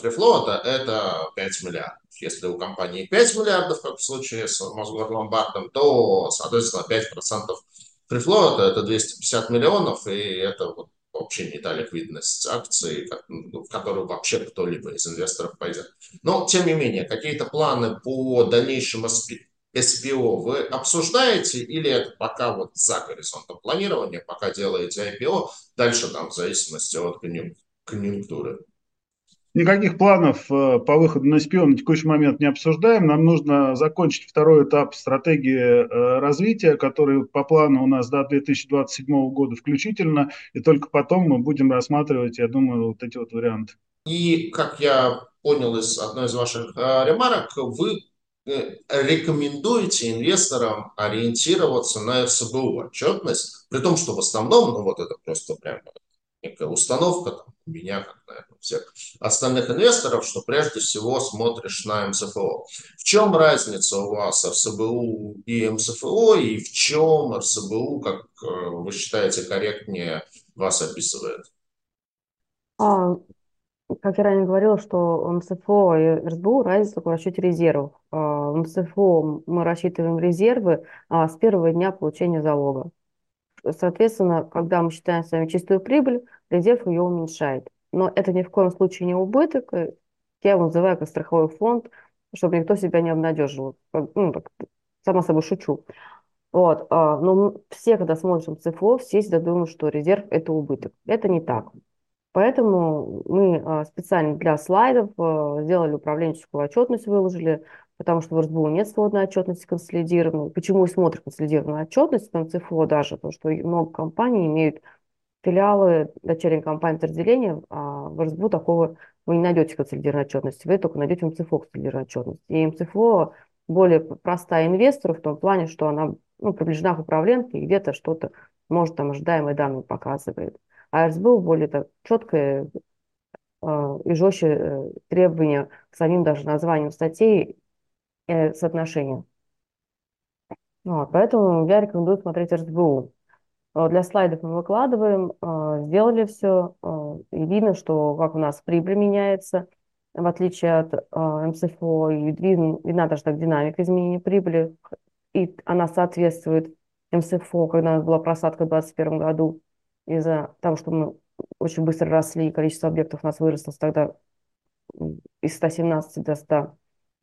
рефлота – это 5 миллиардов. Если у компании 5 миллиардов, как в случае с Мосгорломбардом, то, соответственно, 5% фрифлота – это 250 миллионов, и это вот вообще не та ликвидность акций, ну, в которую вообще кто-либо из инвесторов пойдет. Но, тем не менее, какие-то планы по дальнейшему SPO вы обсуждаете или это пока вот за горизонтом планирования, пока делаете IPO, дальше там в зависимости от конъюнктуры? Никаких планов э, по выходу на SPO на текущий момент не обсуждаем. Нам нужно закончить второй этап стратегии э, развития, который по плану у нас до 2027 года включительно, и только потом мы будем рассматривать, я думаю, вот эти вот варианты. И, как я понял из одной из ваших э, ремарок, вы рекомендуете инвесторам ориентироваться на РСБУ отчетность, при том, что в основном, ну вот это просто прям некая установка там, у меня, как, наверное, всех остальных инвесторов, что прежде всего смотришь на МСФО. В чем разница у вас РСБУ и МСФО, и в чем РСБУ, как э, вы считаете, корректнее вас описывает? А, как я ранее говорила, что МСФО и РСБУ разница в расчете резервов. А, в МСФО мы рассчитываем резервы а, с первого дня получения залога. Соответственно, когда мы считаем с вами чистую прибыль, резерв ее уменьшает. Но это ни в коем случае не убыток. Я его называю как страховой фонд, чтобы никто себя не обнадеживал. Ну, так, само собой шучу. Вот. А, но все, когда смотрим ЦФО, все всегда думают, что резерв – это убыток. Это не так. Поэтому мы а, специально для слайдов а, сделали управленческую отчетность, выложили, потому что в РСБУ нет сводной отчетности консолидированной. Почему и смотрят консолидированную отчетность, там ЦФО даже, потому что много компаний имеют филиалы, дочерние компании разделения, а в РСБУ такого вы не найдете консолидированной отчетности, вы только найдете МЦФО консолидированной отчетности. И МЦФО более простая инвестору в том плане, что она ну, приближена к управленке и где-то что-то, может, там ожидаемые данные показывает. А РСБУ более так, четкое э, и жестче э, требования к самим даже названиям статей э, соотношения. Вот, поэтому я рекомендую смотреть РСБУ. Э, для слайдов мы выкладываем, э, сделали все, и видно, что как у нас прибыль меняется, в отличие от МСФО, и видна даже так динамика изменения прибыли, и она соответствует МСФО, когда была просадка в 2021 году, из-за того, что мы очень быстро росли, и количество объектов у нас выросло тогда из 117 до 100.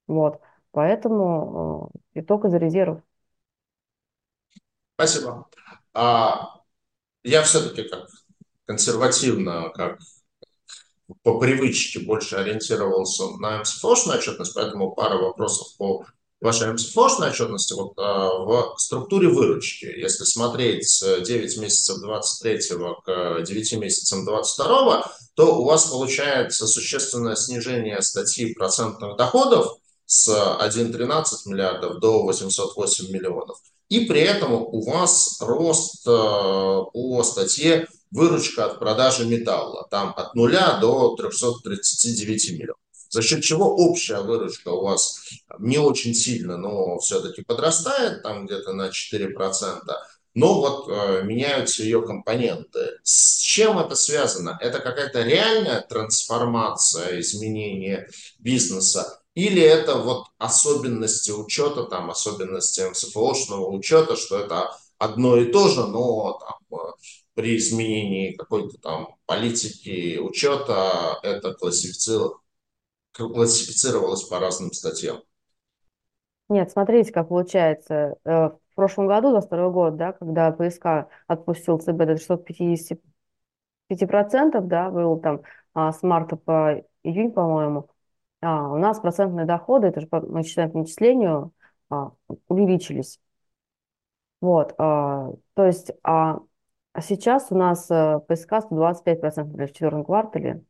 Вот. Поэтому итог из резервов. Спасибо. А я все-таки как консервативно, как по привычке больше ориентировался на МСФОшную отчетность, поэтому пара вопросов по вашей МСФОшной отчетности. Вот, а, в структуре выручки, если смотреть с 9 месяцев 23 к 9 месяцам 22, то у вас получается существенное снижение статьи процентных доходов с 1,13 миллиардов до 808 миллионов. И при этом у вас рост э, по статье выручка от продажи металла, там от нуля до 339 миллионов. За счет чего общая выручка у вас не очень сильно, но все-таки подрастает, там где-то на 4%, но вот э, меняются ее компоненты. С чем это связано? Это какая-то реальная трансформация, изменение бизнеса? Или это вот особенности учета, там, особенности МСФОшного учета, что это одно и то же, но там, э, при изменении какой-то там политики учета это классифицировалось, по разным статьям. Нет, смотрите, как получается. Э, в прошлом году, за второй год, да, когда ПСК отпустил ЦБ до 355%, да, был там а, с марта по июнь, по-моему, а, у нас процентные доходы, это же мы считаем по начислению, а, увеличились. Вот, а, то есть а, а сейчас у нас а, ПСК 125% в четвертом квартале,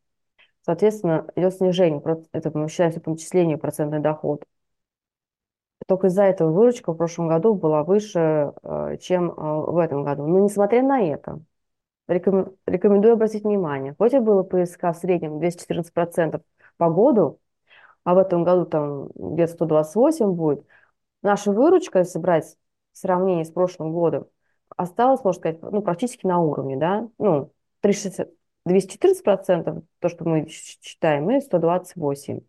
соответственно, идет снижение, это мы считаем по начислению процентный доход. Только из-за этого выручка в прошлом году была выше, э, чем э, в этом году. Но несмотря на это, рекомендую обратить внимание, хоть и было ПСК в среднем 214% по году, а в этом году там где-то 128 будет, наша выручка, если брать в сравнении с прошлым годом, осталась, можно сказать, ну, практически на уровне, да, ну, 360, 214%, то, что мы считаем, и 128%.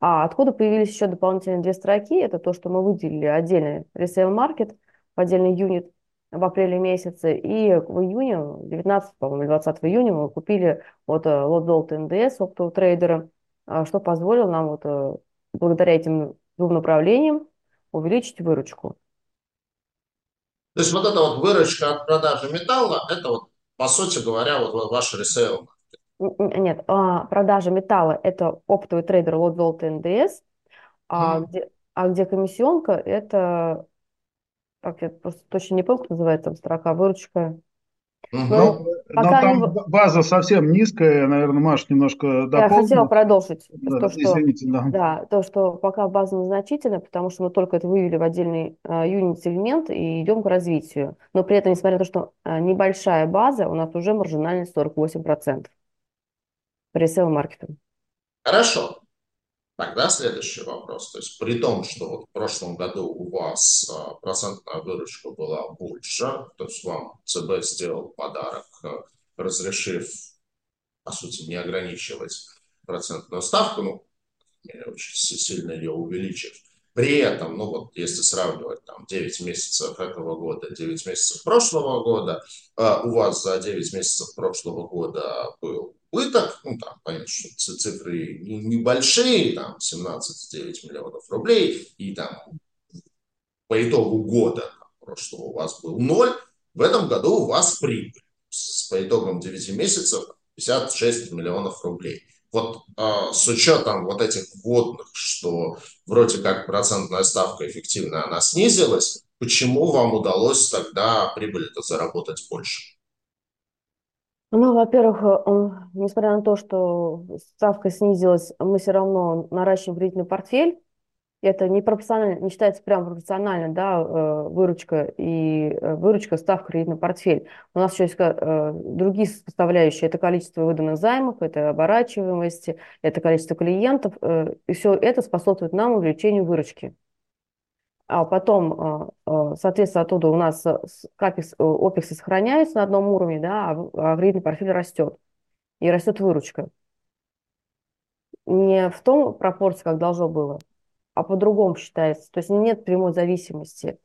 А откуда появились еще дополнительные две строки, это то, что мы выделили отдельный resale market, отдельный юнит в апреле месяце, и в июне, 19, по-моему, 20 июня мы купили вот лот НДС оптового трейдера, что позволило нам вот э, благодаря этим двум направлениям увеличить выручку. То есть вот эта вот выручка от продажи металла, это вот, по сути говоря, вот ваш resale нет, а, продажа металла – это оптовый трейдер лот золота НДС, а, mm. где, а где комиссионка – это, как я просто точно не помню, как называется там строка, выручка. Угу. Но, но там не... база совсем низкая, наверное, Маш немножко дополнит. Я хотела продолжить. Да, то, что, извините, да. да. То, что пока база незначительная, потому что мы только это вывели в отдельный uh, юнит-сегмент и идем к развитию. Но при этом, несмотря на то, что uh, небольшая база, у нас уже маржинальность 48% пресейл маркетом. Хорошо. Тогда следующий вопрос. То есть при том, что вот в прошлом году у вас а, процентная выручка была больше, то есть вам ЦБ сделал подарок, а, разрешив, по сути, не ограничивать процентную ставку, ну, очень сильно ее увеличив. При этом, ну вот если сравнивать там 9 месяцев этого года, 9 месяцев прошлого года, а, у вас за 9 месяцев прошлого года был убыток, ну там, понятно, что цифры небольшие, там 17,9 миллионов рублей, и там по итогу года прошлого у вас был ноль, в этом году у вас прибыль по итогам 9 месяцев 56 миллионов рублей. Вот э, с учетом вот этих вводных, что вроде как процентная ставка эффективная, она снизилась, почему вам удалось тогда прибыль-то заработать больше? Ну, во-первых, э, несмотря на то, что ставка снизилась, мы все равно наращиваем кредитный портфель. Это не пропорционально, не считается прям пропорционально, да, э, выручка и э, выручка, ставка, кредитный портфель. У нас еще есть другие составляющие. Это количество выданных займов, это оборачиваемость, это количество клиентов. И все это способствует нам увеличению выручки а потом, а, а, соответственно, оттуда у нас э, капекс, э, опексы сохраняются на одном уровне, да, а кредитный портфель растет. И растет выручка. Не в том пропорции, как должно было, а по-другому считается. То есть нет прямой зависимости.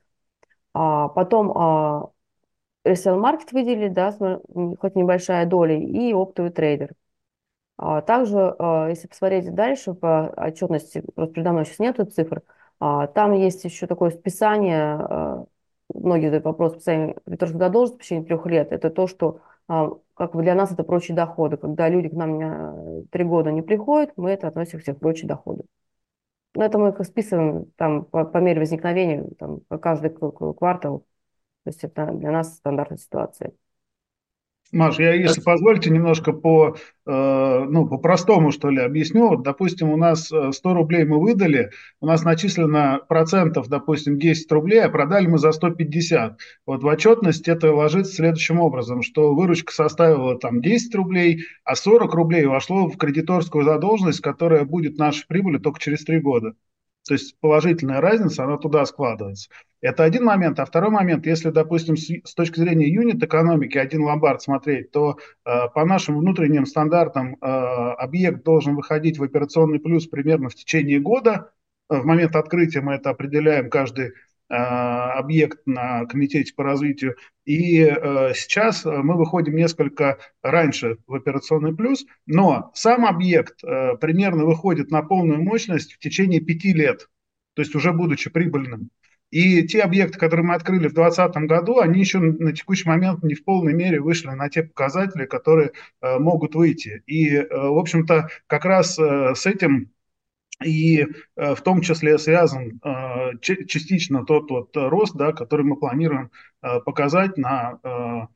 А потом а, маркет выделили, да, хоть небольшая доля, и оптовый трейдер. А также, если посмотреть дальше по отчетности, просто передо мной сейчас нету цифр, а, там есть еще такое списание, а, многие задают вопрос, списание кредиторской задолженности в течение трех лет. Это то, что а, как бы для нас это прочие доходы. Когда люди к нам три года не приходят, мы это относим к прочие доходы. Но это мы их списываем там, по, по мере возникновения, там, каждый квартал. То есть это для нас стандартная ситуация. Маш, я, если позволите, немножко по, э, ну, по-простому, что ли, объясню. Вот, допустим, у нас 100 э, рублей мы выдали, у нас начислено процентов, допустим, 10 рублей, а продали мы за 150. Вот в отчетность это ложится следующим образом, что выручка составила там 10 рублей, а 40 рублей вошло в кредиторскую задолженность, которая будет нашей прибыли только через 3 года. То есть положительная разница, она туда складывается. Это один момент. А второй момент, если, допустим, с, с точки зрения юнит-экономики один ломбард смотреть, то э, по нашим внутренним стандартам э, объект должен выходить в операционный плюс примерно в течение года. Э, в момент открытия мы это определяем каждый объект на комитете по развитию. И э, сейчас мы выходим несколько раньше в операционный плюс, но сам объект э, примерно выходит на полную мощность в течение пяти лет, то есть уже будучи прибыльным. И те объекты, которые мы открыли в 2020 году, они еще на текущий момент не в полной мере вышли на те показатели, которые э, могут выйти. И, э, в общем-то, как раз э, с этим и э, в том числе связан э, частично тот вот рост, да, который мы планируем э, показать на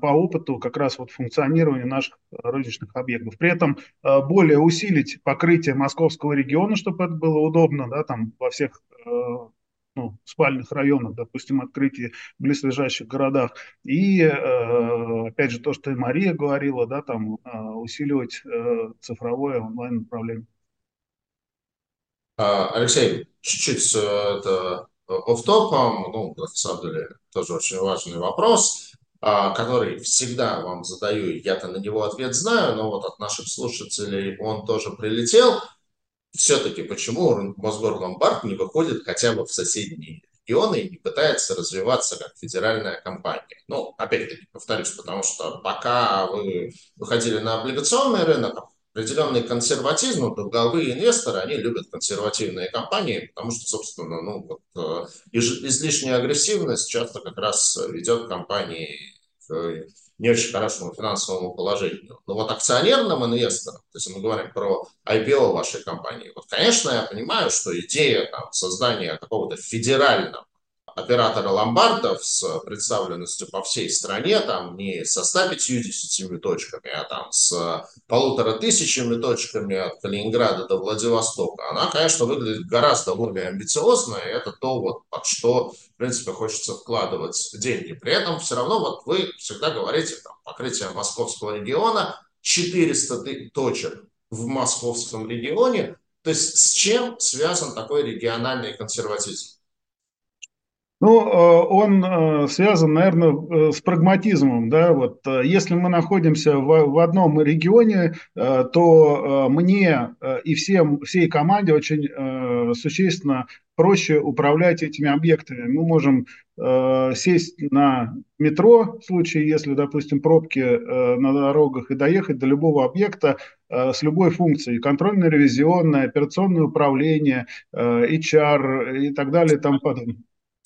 по опыту как раз вот функционирования наших розничных объектов. При этом более усилить покрытие московского региона, чтобы это было удобно, да, там во всех ну, спальных районах, допустим, открытие в близлежащих городах. И, опять же, то, что и Мария говорила, да, там э, усиливать цифровое онлайн-направление. А, Алексей, чуть-чуть это офтопом, ну, на самом деле, тоже очень важный вопрос, а, который всегда вам задаю, я-то на него ответ знаю, но вот от наших слушателей он тоже прилетел. Все-таки почему Мосгорломбард не выходит хотя бы в соседние регионы и не пытается развиваться как федеральная компания? Ну, опять-таки, повторюсь, потому что пока вы выходили на облигационный рынок, определенный консерватизм, но долговые инвесторы, они любят консервативные компании, потому что, собственно, ну, вот, э, излишняя агрессивность часто как раз ведет компании к не очень хорошему финансовому положению. Но вот акционерным инвесторам, то есть мы говорим про IPO вашей компании, вот, конечно, я понимаю, что идея там, создания какого-то федерального оператора ломбардов с представленностью по всей стране, там не со 150 точками, а там с полутора тысячами точками от Калининграда до Владивостока, она, конечно, выглядит гораздо более амбициозно, и это то, вот, под что, в принципе, хочется вкладывать деньги. При этом все равно вот вы всегда говорите, там, покрытие московского региона 400 точек в московском регионе, то есть с чем связан такой региональный консерватизм? Ну, э, он э, связан, наверное, э, с прагматизмом. Да? Вот, если мы находимся в, одном регионе, то мне и всем, всей команде очень существенно проще управлять этими объектами. Мы можем сесть на метро, в случае, если, допустим, пробки на дорогах, и доехать до любого объекта с любой функцией. Контрольно-ревизионное, операционное управление, HR и так далее и тому подобное.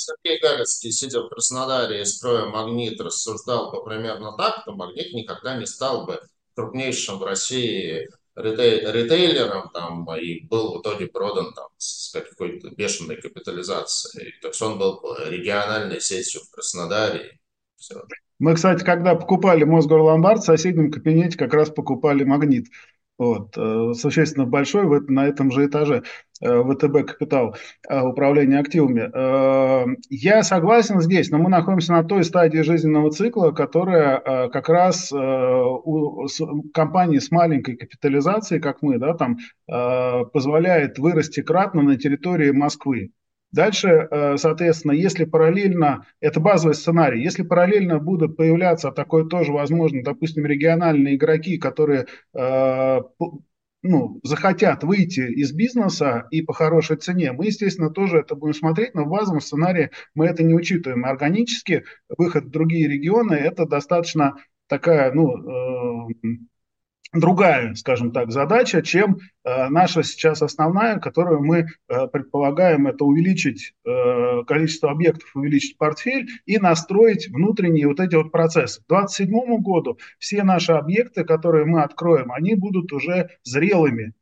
Сергей Галицкий, сидя в Краснодаре и строя «Магнит», рассуждал бы примерно так, то «Магнит» никогда не стал бы крупнейшим в России ритейлером там, и был в итоге продан там, с какой-то бешеной капитализацией. То есть он был региональной сетью в Краснодаре. Все. Мы, кстати, когда покупали Мосгорломбард, в соседнем кабинете как раз покупали «Магнит». Вот, э, существенно большой в, на этом же этаже. Э, ВТБ Капитал э, управления активами. Я согласен здесь, но мы находимся на той стадии жизненного цикла, которая как раз у компании с маленькой капитализацией, как мы, да, там, позволяет вырасти кратно на территории Москвы. Дальше, э, соответственно, если параллельно, это базовый сценарий, если параллельно будут появляться, такое тоже возможно, допустим, региональные игроки, которые э, ну, захотят выйти из бизнеса и по хорошей цене, мы, естественно, тоже это будем смотреть, но в базовом сценарии мы это не учитываем. Органически выход в другие регионы – это достаточно такая, ну, э, другая, скажем так, задача, чем э, наша сейчас основная, которую мы э, предполагаем, это увеличить э, количество объектов, увеличить портфель и настроить внутренние вот эти вот процессы. К 2027 году все наши объекты, которые мы откроем, они будут уже зрелыми,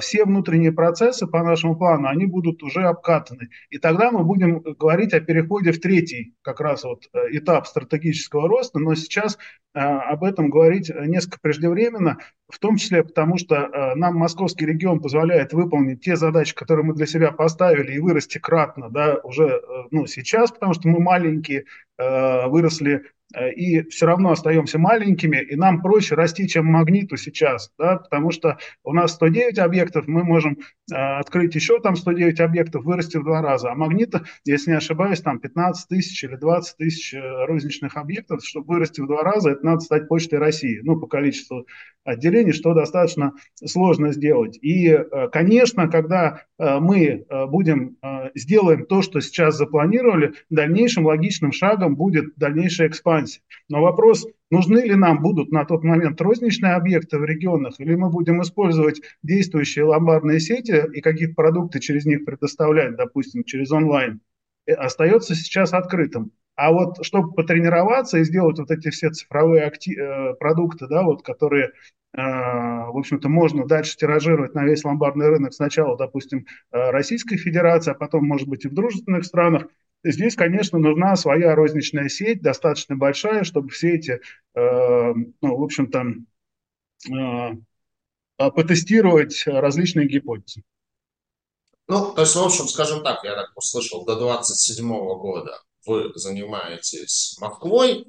все внутренние процессы по нашему плану, они будут уже обкатаны. И тогда мы будем говорить о переходе в третий как раз вот э, этап стратегического роста, но сейчас э, об этом говорить несколько преждевременно, в том числе потому, что нам московский регион позволяет выполнить те задачи, которые мы для себя поставили, и вырасти кратно, да, уже ну, сейчас, потому что мы маленькие, выросли Э, и все равно остаемся маленькими, и нам проще расти, чем магниту сейчас, да, потому что у нас 109 объектов, мы можем э, открыть еще там 109 объектов, вырасти в два раза, а магнита, если не ошибаюсь, там 15 тысяч или 20 тысяч э, розничных объектов, чтобы вырасти в два раза, это надо стать почтой России, ну, по количеству отделений, что достаточно сложно сделать. И, э, конечно, когда э, мы э, будем, сделаем то, что сейчас запланировали, дальнейшим логичным шагом будет дальнейшая экспансия. Но вопрос, нужны ли нам будут на тот момент розничные объекты в регионах, или мы будем использовать действующие ломбардные сети и какие-то продукты через них предоставлять, допустим, через онлайн, остается сейчас открытым. А вот чтобы потренироваться и сделать вот эти все цифровые актив, э, продукты, да, вот, которые, э, в общем-то, можно дальше тиражировать на весь ломбардный рынок сначала, допустим, э, Российской Федерации, а потом, может быть, и в дружественных странах, здесь, конечно, нужна своя розничная сеть, достаточно большая, чтобы все эти, ну, в общем-то, потестировать различные гипотезы. Ну, то есть, в общем, скажем так, я так услышал, до 27 года вы занимаетесь Москвой,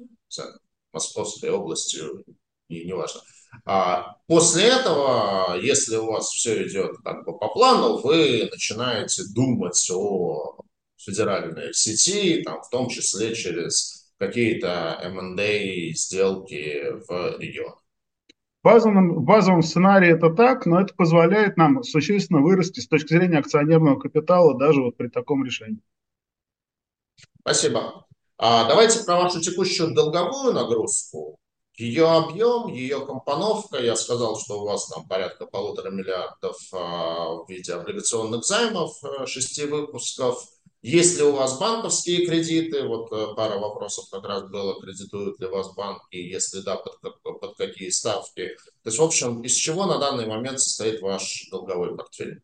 Московской областью, и неважно. А после этого, если у вас все идет как бы по плану, вы начинаете думать о федеральной сети, там, в том числе через какие-то M&A сделки в регионах. В базовом, в базовом сценарии это так, но это позволяет нам существенно вырасти с точки зрения акционерного капитала даже вот при таком решении. Спасибо. А давайте про вашу текущую долговую нагрузку. Ее объем, ее компоновка, я сказал, что у вас там порядка полутора миллиардов а, в виде облигационных займов, э, шести выпусков. Есть ли у вас банковские кредиты? Вот э, пара вопросов как раз было, кредитуют ли вас банки, если да, под, под какие ставки. То есть, в общем, из чего на данный момент состоит ваш долговой портфель?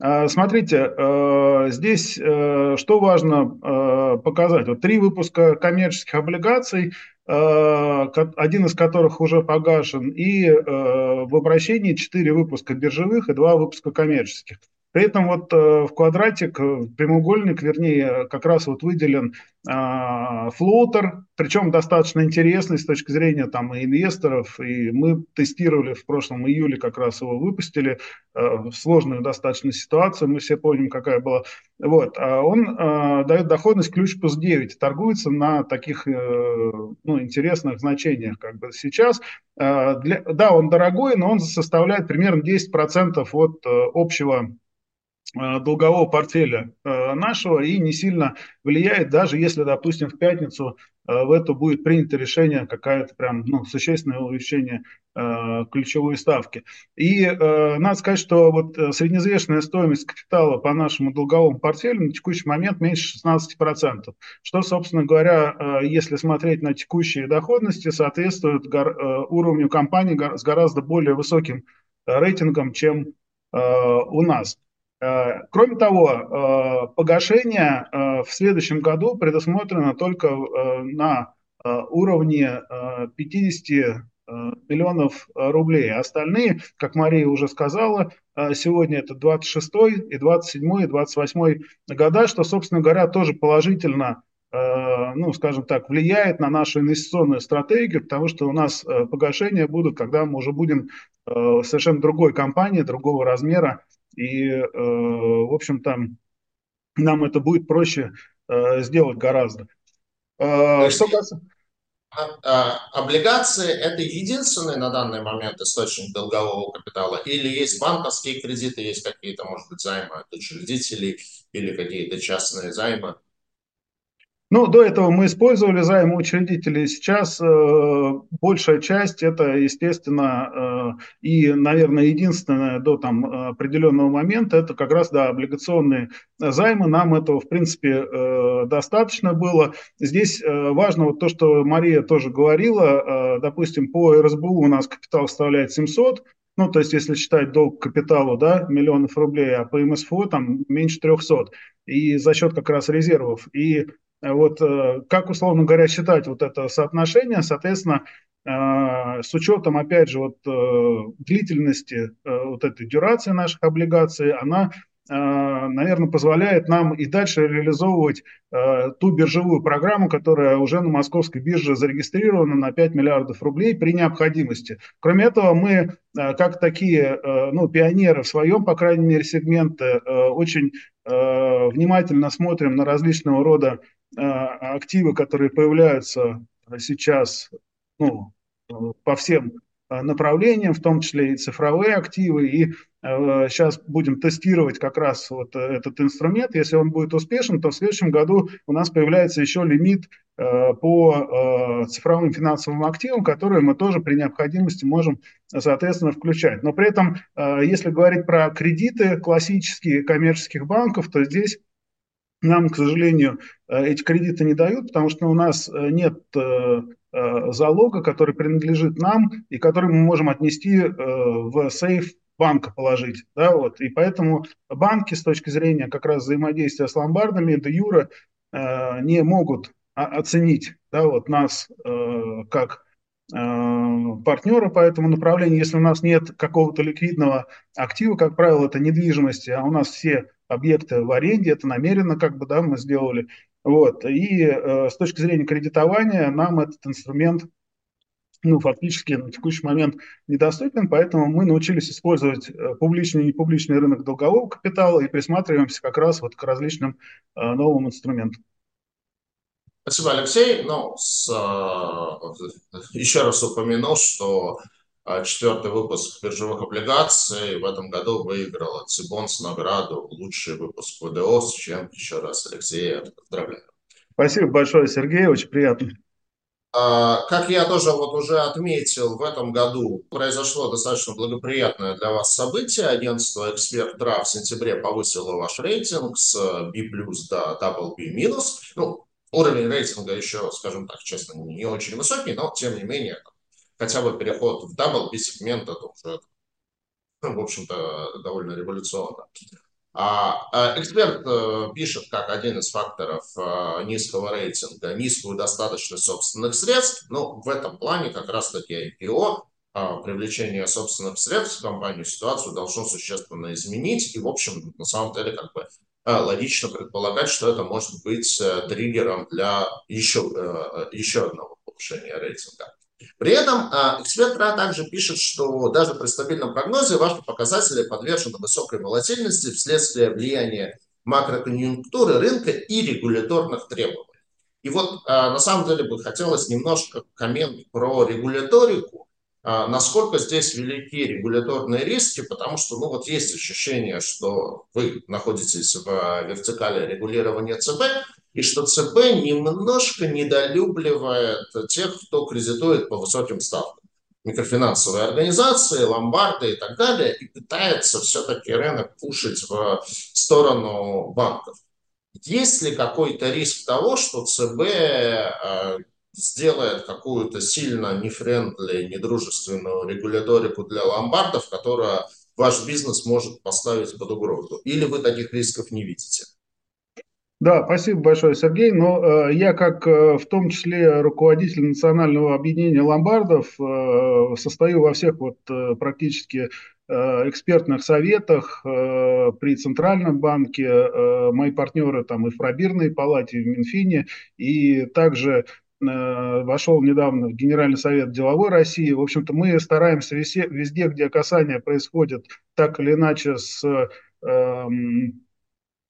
А, смотрите, э, здесь что важно показать. Вот три выпуска коммерческих облигаций Э, один из которых уже погашен, и э, в обращении 4 выпуска биржевых и 2 выпуска коммерческих. При этом вот э, в квадратик, в прямоугольник, вернее, как раз вот выделен а, флоутер, причем достаточно интересный с точки зрения там инвесторов, и мы тестировали в прошлом июле, как раз его выпустили, в сложную достаточно ситуацию, мы все помним, какая была. Вот, а он дает доходность ключ плюс 9, торгуется на таких ну, интересных значениях, как бы сейчас. Да, он дорогой, но он составляет примерно 10% от общего Э, долгового портфеля э, нашего и не сильно влияет, даже если, допустим, в пятницу э, в это будет принято решение какое-то прям ну, существенное увеличение ключевой ставки. И надо сказать, что вот среднеизвешенная стоимость капитала по нашему долговому портфелю на текущий момент меньше 16%, что, собственно говоря, если смотреть на текущие доходности, соответствует уровню компании с гораздо более высоким рейтингом, чем у нас. Э, кроме того, э, погашение э, в следующем году предусмотрено только на уровне 50 миллионов рублей. Остальные, как Мария уже сказала, сегодня это 26 и 27 и 28 года, что, собственно говоря, тоже положительно ну, скажем так, влияет на нашу инвестиционную стратегию, потому что у нас погашения будут, когда мы уже будем совершенно другой компании, другого размера, и, э, в общем-то, нам это будет проще э, сделать гораздо. Э, что касается... А, а, облигации – это единственный на данный момент источник долгового капитала? Или есть банковские кредиты, есть какие-то, может быть, займы от учредителей или какие-то частные займы? Ну, до этого мы использовали займы учредителей. Сейчас э, большая часть это, естественно, э, и, наверное, единственное до там определенного момента это как раз да, облигационные займы. Нам этого, в принципе, э, достаточно было. Здесь э, важно вот то, что Мария тоже говорила. Э, допустим, по РСБУ у нас капитал составляет 700, ну, то есть, если считать долг капиталу, да, миллионов рублей, а по МСФО там меньше 300. И за счет как раз резервов. И вот э, как, условно говоря, считать вот это соотношение, соответственно, э, с учетом, опять же, вот э, длительности вот этой дюрации наших облигаций, она наверное, позволяет нам и дальше реализовывать ту биржевую программу, которая уже на московской бирже зарегистрирована на 5 миллиардов рублей при необходимости. Кроме этого, мы, как такие ну, пионеры в своем, по крайней мере, сегменте, очень внимательно смотрим на различного рода активы, которые появляются сейчас ну, по всем а, направлениям, в том числе и цифровые активы. И э, сейчас будем тестировать как раз вот этот инструмент. Если он будет успешен, то в следующем году у нас появляется еще лимит э, по э, цифровым финансовым активам, которые мы тоже при необходимости можем, соответственно, включать. Но при этом, э, если говорить про кредиты классические коммерческих банков, то здесь нам, к сожалению, э, эти кредиты не дают, потому что у нас э, нет э, залога, который принадлежит нам и который мы можем отнести в сейф банка положить. Да, вот. И поэтому банки с точки зрения как раз взаимодействия с ломбардами, де юра, не могут оценить да, вот нас как партнера по этому направлению. Если у нас нет какого-то ликвидного актива, как правило, это недвижимости, а у нас все объекты в аренде, это намеренно как бы, да, мы сделали. Вот. И э, с точки зрения кредитования нам этот инструмент ну, фактически на текущий момент недоступен, поэтому мы научились использовать э, публичный и непубличный рынок долгового капитала и присматриваемся как раз вот к различным э, новым инструментам. Спасибо, Алексей. Ну, с, э, еще раз упомяну, что четвертый выпуск биржевых облигаций в этом году выиграл от Сибонс награду «Лучший выпуск ВДО», с чем еще раз Алексея поздравляю. Спасибо большое, Сергей, очень приятно. А, как я тоже вот уже отметил, в этом году произошло достаточно благоприятное для вас событие. Агентство «Эксперт в сентябре повысило ваш рейтинг с B+, до double B-. Ну, уровень рейтинга еще, скажем так, честно, не очень высокий, но тем не менее, хотя бы переход в double B-сегмент, это уже, в общем-то, довольно революционно. А, а эксперт э, пишет как один из факторов э, низкого рейтинга низкую достаточность собственных средств. Но в этом плане как раз-таки IPO, а, привлечение собственных средств в компанию ситуацию должно существенно изменить. И, в общем, на самом деле, как бы логично предполагать, что это может быть триггером для еще, еще одного повышения рейтинга. При этом эксперт РА также пишет, что даже при стабильном прогнозе ваши показатели подвержены высокой волатильности вследствие влияния макроконъюнктуры рынка и регуляторных требований. И вот на самом деле бы хотелось немножко коммент про регуляторику, насколько здесь велики регуляторные риски, потому что ну, вот есть ощущение, что вы находитесь в вертикали регулирования ЦБ, и что ЦБ немножко недолюбливает тех, кто кредитует по высоким ставкам. Микрофинансовые организации, ломбарды и так далее, и пытается все-таки рынок пушить в сторону банков. Есть ли какой-то риск того, что ЦБ э, сделает какую-то сильно нефрендли, недружественную регуляторику для ломбардов, которая ваш бизнес может поставить под угрозу? Или вы таких рисков не видите? Да, спасибо большое, Сергей. Но э, я, как э, в том числе руководитель национального объединения ломбардов, э, состою во всех вот э, практически э, экспертных советах э, при Центральном банке. Э, мои партнеры там и в пробирной палате, и в Минфине, и также вошел недавно в Генеральный совет деловой России. В общем-то, мы стараемся везде, везде где касание происходит так или иначе с э,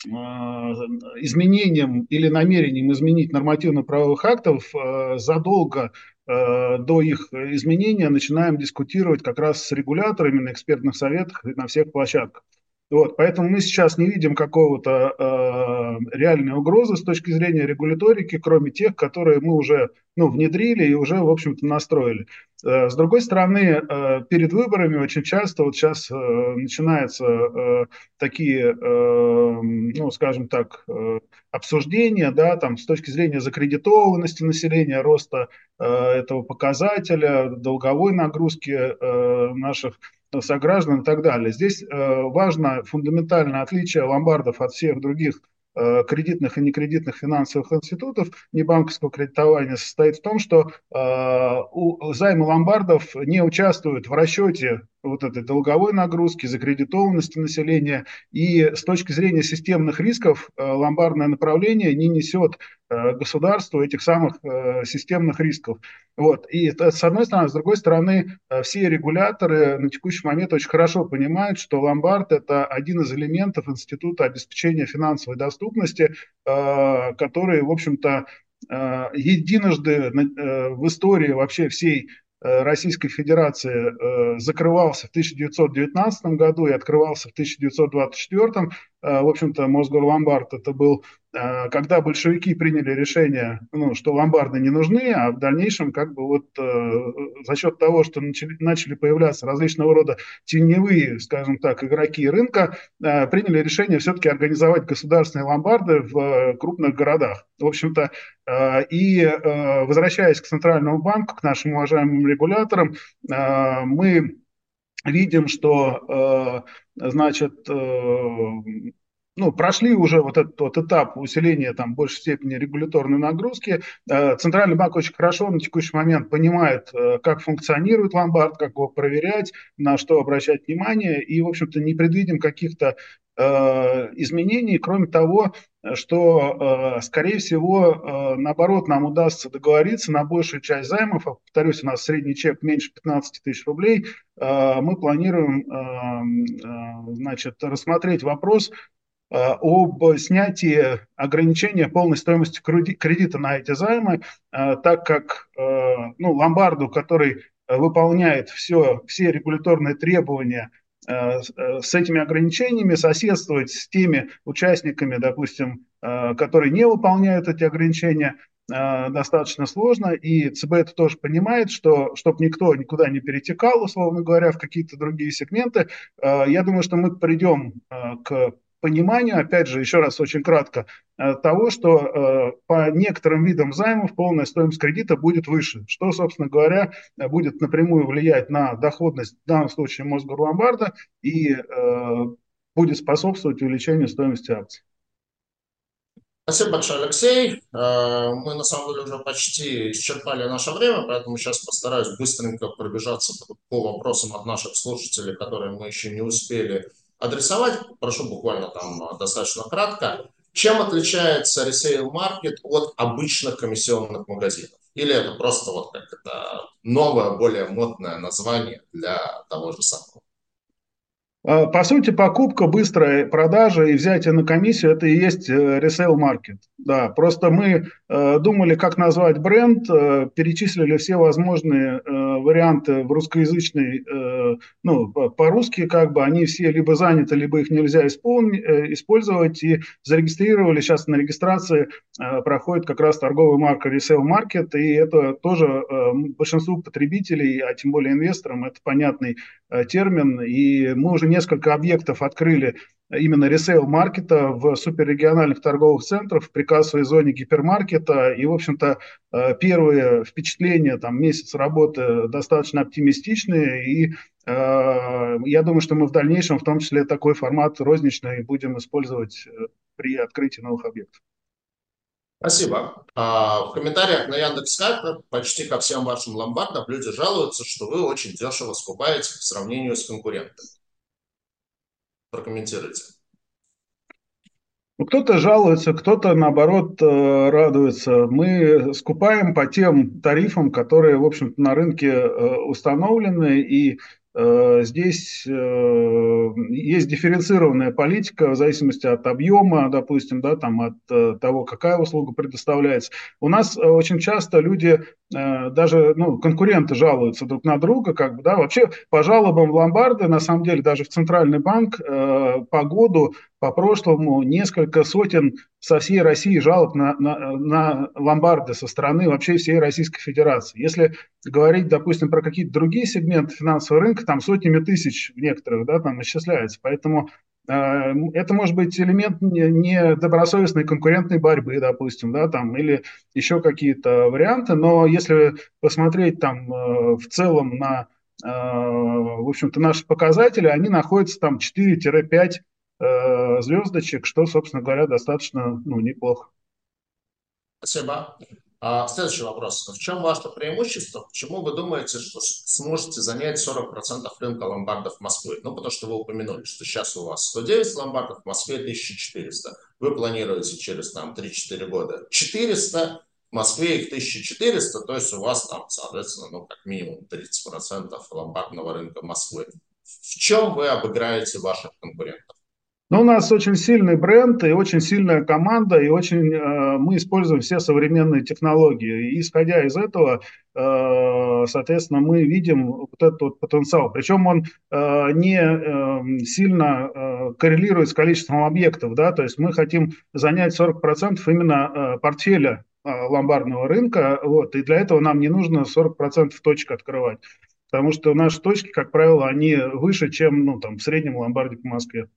Э, изменением или намерением изменить нормативно-правовых актов э, задолго э, до их изменения начинаем дискутировать как раз с регуляторами на экспертных советах и на всех площадках. Вот, поэтому мы сейчас не видим какого-то э, реальной угрозы с точки зрения регуляторики, кроме тех, которые мы уже ну, внедрили и уже, в общем-то, настроили. Э, с другой стороны, э, перед выборами очень часто вот сейчас э, начинаются такие, ну, скажем так, обсуждения, да, там, с точки зрения закредитованности населения, роста этого показателя, долговой нагрузки наших сограждан и так далее. Здесь важно фундаментальное отличие ломбардов от всех других кредитных и некредитных финансовых институтов небанковского кредитования состоит в том, что э, займы ломбардов не участвуют в расчете вот этой долговой нагрузки, закредитованности населения. И с точки зрения системных рисков э, ломбардное направление не несет государству этих самых системных рисков. Вот. И это с одной стороны. С другой стороны, все регуляторы на текущий момент очень хорошо понимают, что ломбард – это один из элементов института обеспечения финансовой доступности э, которые, в общем-то, э, единожды э, в истории вообще всей Российской Федерации закрывался в 1919 году и открывался в 1924. В общем-то, Мосгорломбард это был Э, когда большевики приняли решение, ну, что ломбарды не нужны, а в дальнейшем как бы вот э, за счет того, что начали, начали появляться различного рода теневые, скажем так, игроки рынка, э, приняли решение все-таки организовать государственные ломбарды в э, крупных городах. В общем-то, э, и э, возвращаясь к Центральному банку, к нашим уважаемым регуляторам, э, мы видим, что, э, значит, э, ну, прошли уже вот этот вот этап усиления там большей степени регуляторной нагрузки. Э, Центральный банк очень хорошо на текущий момент понимает, э, как функционирует ломбард, как его проверять, на что обращать внимание, и, в общем-то, не предвидим каких-то э, изменений, кроме того, что, скорее всего, наоборот, нам удастся договориться на большую часть займов. Повторюсь, у нас средний чек меньше 15 тысяч рублей. Мы планируем, значит, рассмотреть вопрос об снятии ограничения полной стоимости кредита на эти займы, э, так как э, ну, ломбарду, который выполняет все, все регуляторные требования с этими ограничениями, соседствовать с теми участниками, допустим, которые не выполняют эти ограничения, достаточно сложно, и ЦБ это тоже понимает, что чтобы никто никуда не перетекал, условно говоря, в какие-то другие сегменты, я думаю, что мы придем к пониманию, опять же, еще раз очень кратко, э, того, что э, по некоторым видам займов полная стоимость кредита будет выше, что, собственно говоря, будет напрямую влиять на доходность, в данном случае Мосгорломбарда, и э, будет способствовать увеличению стоимости акций. Спасибо большое, Алексей. Мы, на самом деле, уже почти исчерпали наше время, поэтому сейчас постараюсь быстренько пробежаться по вопросам от наших слушателей, которые мы еще не успели адресовать. Прошу буквально там а, достаточно кратко. Чем отличается resale market от обычных комиссионных магазинов? Или это просто вот как это новое, более модное название для того же самого? А, по сути, покупка, быстрая продажа и взятие на комиссию – это и есть resale market. Да, просто мы э, думали, как назвать бренд, э, перечислили все возможные э, варианты в русскоязычной, э, ну, по-русски как бы, они все либо заняты, либо их нельзя исполнить, э, использовать, и зарегистрировали, сейчас на регистрации э, проходит как раз торговая марка Market, и это тоже э, большинству потребителей, а тем более инвесторам, это понятный э, термин, и мы уже несколько объектов открыли именно ресейл-маркета в суперрегиональных торговых центрах, в прикассовой зоне гипермаркета. И, в общем-то, э, первые впечатления, там, месяц работы достаточно оптимистичные. И э, я думаю, что мы в дальнейшем, в том числе, такой формат розничный будем использовать э, при открытии новых объектов. Спасибо. А, в комментариях на Яндекс.Карта почти ко всем вашим ломбардам люди жалуются, что вы очень дешево скупаете в сравнении с конкурентами. Прокомментируйте. Ну, кто-то жалуется, кто-то, наоборот, э, радуется. Мы скупаем по тем тарифам, которые, в общем-то, на рынке э, установлены, и здесь э, есть дифференцированная политика в зависимости от объема, допустим, да, там, от э, того, какая услуга предоставляется. У нас очень часто люди, даже ну, конкуренты жалуются друг на друга. Как бы, да. Вообще по жалобам в ломбарды, на самом деле, даже в Центральный банк по году по прошлому несколько сотен со всей России жалоб на, на, на ломбарды со стороны вообще всей Российской Федерации. Если говорить, допустим, про какие-то другие сегменты финансового рынка, там сотнями тысяч в некоторых да, там исчисляется. Поэтому э, это может быть элемент недобросовестной не конкурентной борьбы, допустим, да, там, или еще какие-то варианты. Но если посмотреть там э, в целом на э, в общем-то, наши показатели, они находятся там 4-5 э, звездочек, что, собственно говоря, достаточно ну, неплохо. Спасибо. А, следующий вопрос. В чем ваше преимущество? Почему вы думаете, что сможете занять 40% рынка ломбардов в Москве? Ну, потому что вы упомянули, что сейчас у вас 109 ломбардов, в Москве 1400. Вы планируете через там 3-4 года 400, в Москве их 1400, то есть у вас там, соответственно, ну, как минимум 30% ломбардного рынка Москвы. В чем вы обыграете ваших конкурентов? Но у нас очень сильный бренд и очень сильная команда, и очень э, мы используем все современные технологии. И исходя из этого, э, соответственно, мы видим вот этот вот потенциал. Причем он э, не э, сильно э, коррелирует с количеством объектов, да, то есть мы хотим занять 40% именно э, портфеля э, ломбардного рынка, вот, и для этого нам не нужно 40% точек открывать. Потому что наши точки, как правило, они выше, чем ну, там, в среднем ломбарде по Москве.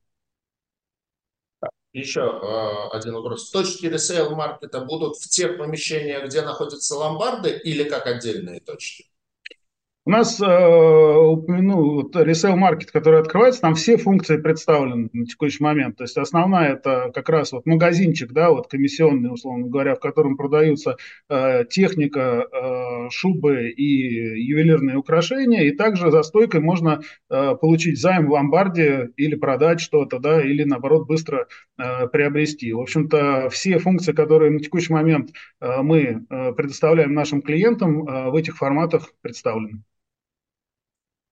Еще э, один вопрос. Точки ресейл маркета будут в тех помещениях, где находятся ломбарды, или как отдельные точки? У нас, э, упомянул, вот resale маркет, который открывается, там все функции представлены на текущий момент. То есть основная это как раз вот магазинчик, да, вот комиссионный, условно говоря, в котором продаются э, техника, э, шубы и ювелирные украшения. И также за стойкой можно э, получить займ в ломбарде или продать что-то, да, или наоборот быстро э, приобрести. В общем-то, все функции, которые на текущий момент э, мы э, предоставляем нашим клиентам, э, в этих форматах представлены.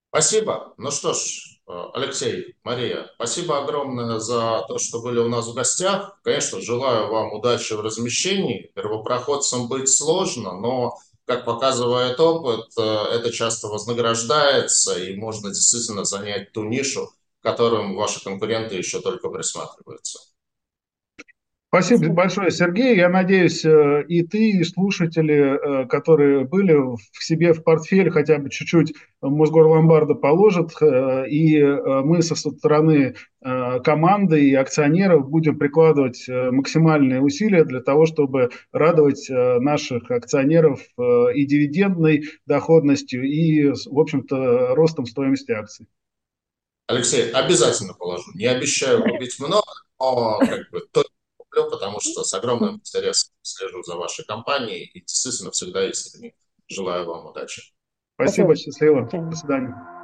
Спасибо. Ну что ж, э, Алексей, Мария, спасибо огромное за то, что были у нас в гостях. Конечно, желаю вам удачи в размещении. Первопроходцам быть сложно, но, как показывает опыт, э, это часто вознаграждается, и можно действительно занять ту нишу, к которым ваши конкуренты еще только присматриваются. Спасибо большое, Сергей. Я надеюсь, э, и ты, и слушатели, э, которые были в себе в портфель хотя бы чуть-чуть Мосгорломбарда положат, э, и мы со стороны команды и акционеров будем прикладывать максимальные усилия для того, чтобы радовать наших акционеров и дивидендной доходностью, и, в общем-то, ростом стоимости акций. Алексей, обязательно положу. Не обещаю купить много, но как бы куплю, потому что с огромным интересом слежу за вашей компанией. И действительно всегда искренне желаю вам удачи. Спасибо, счастливо. До свидания.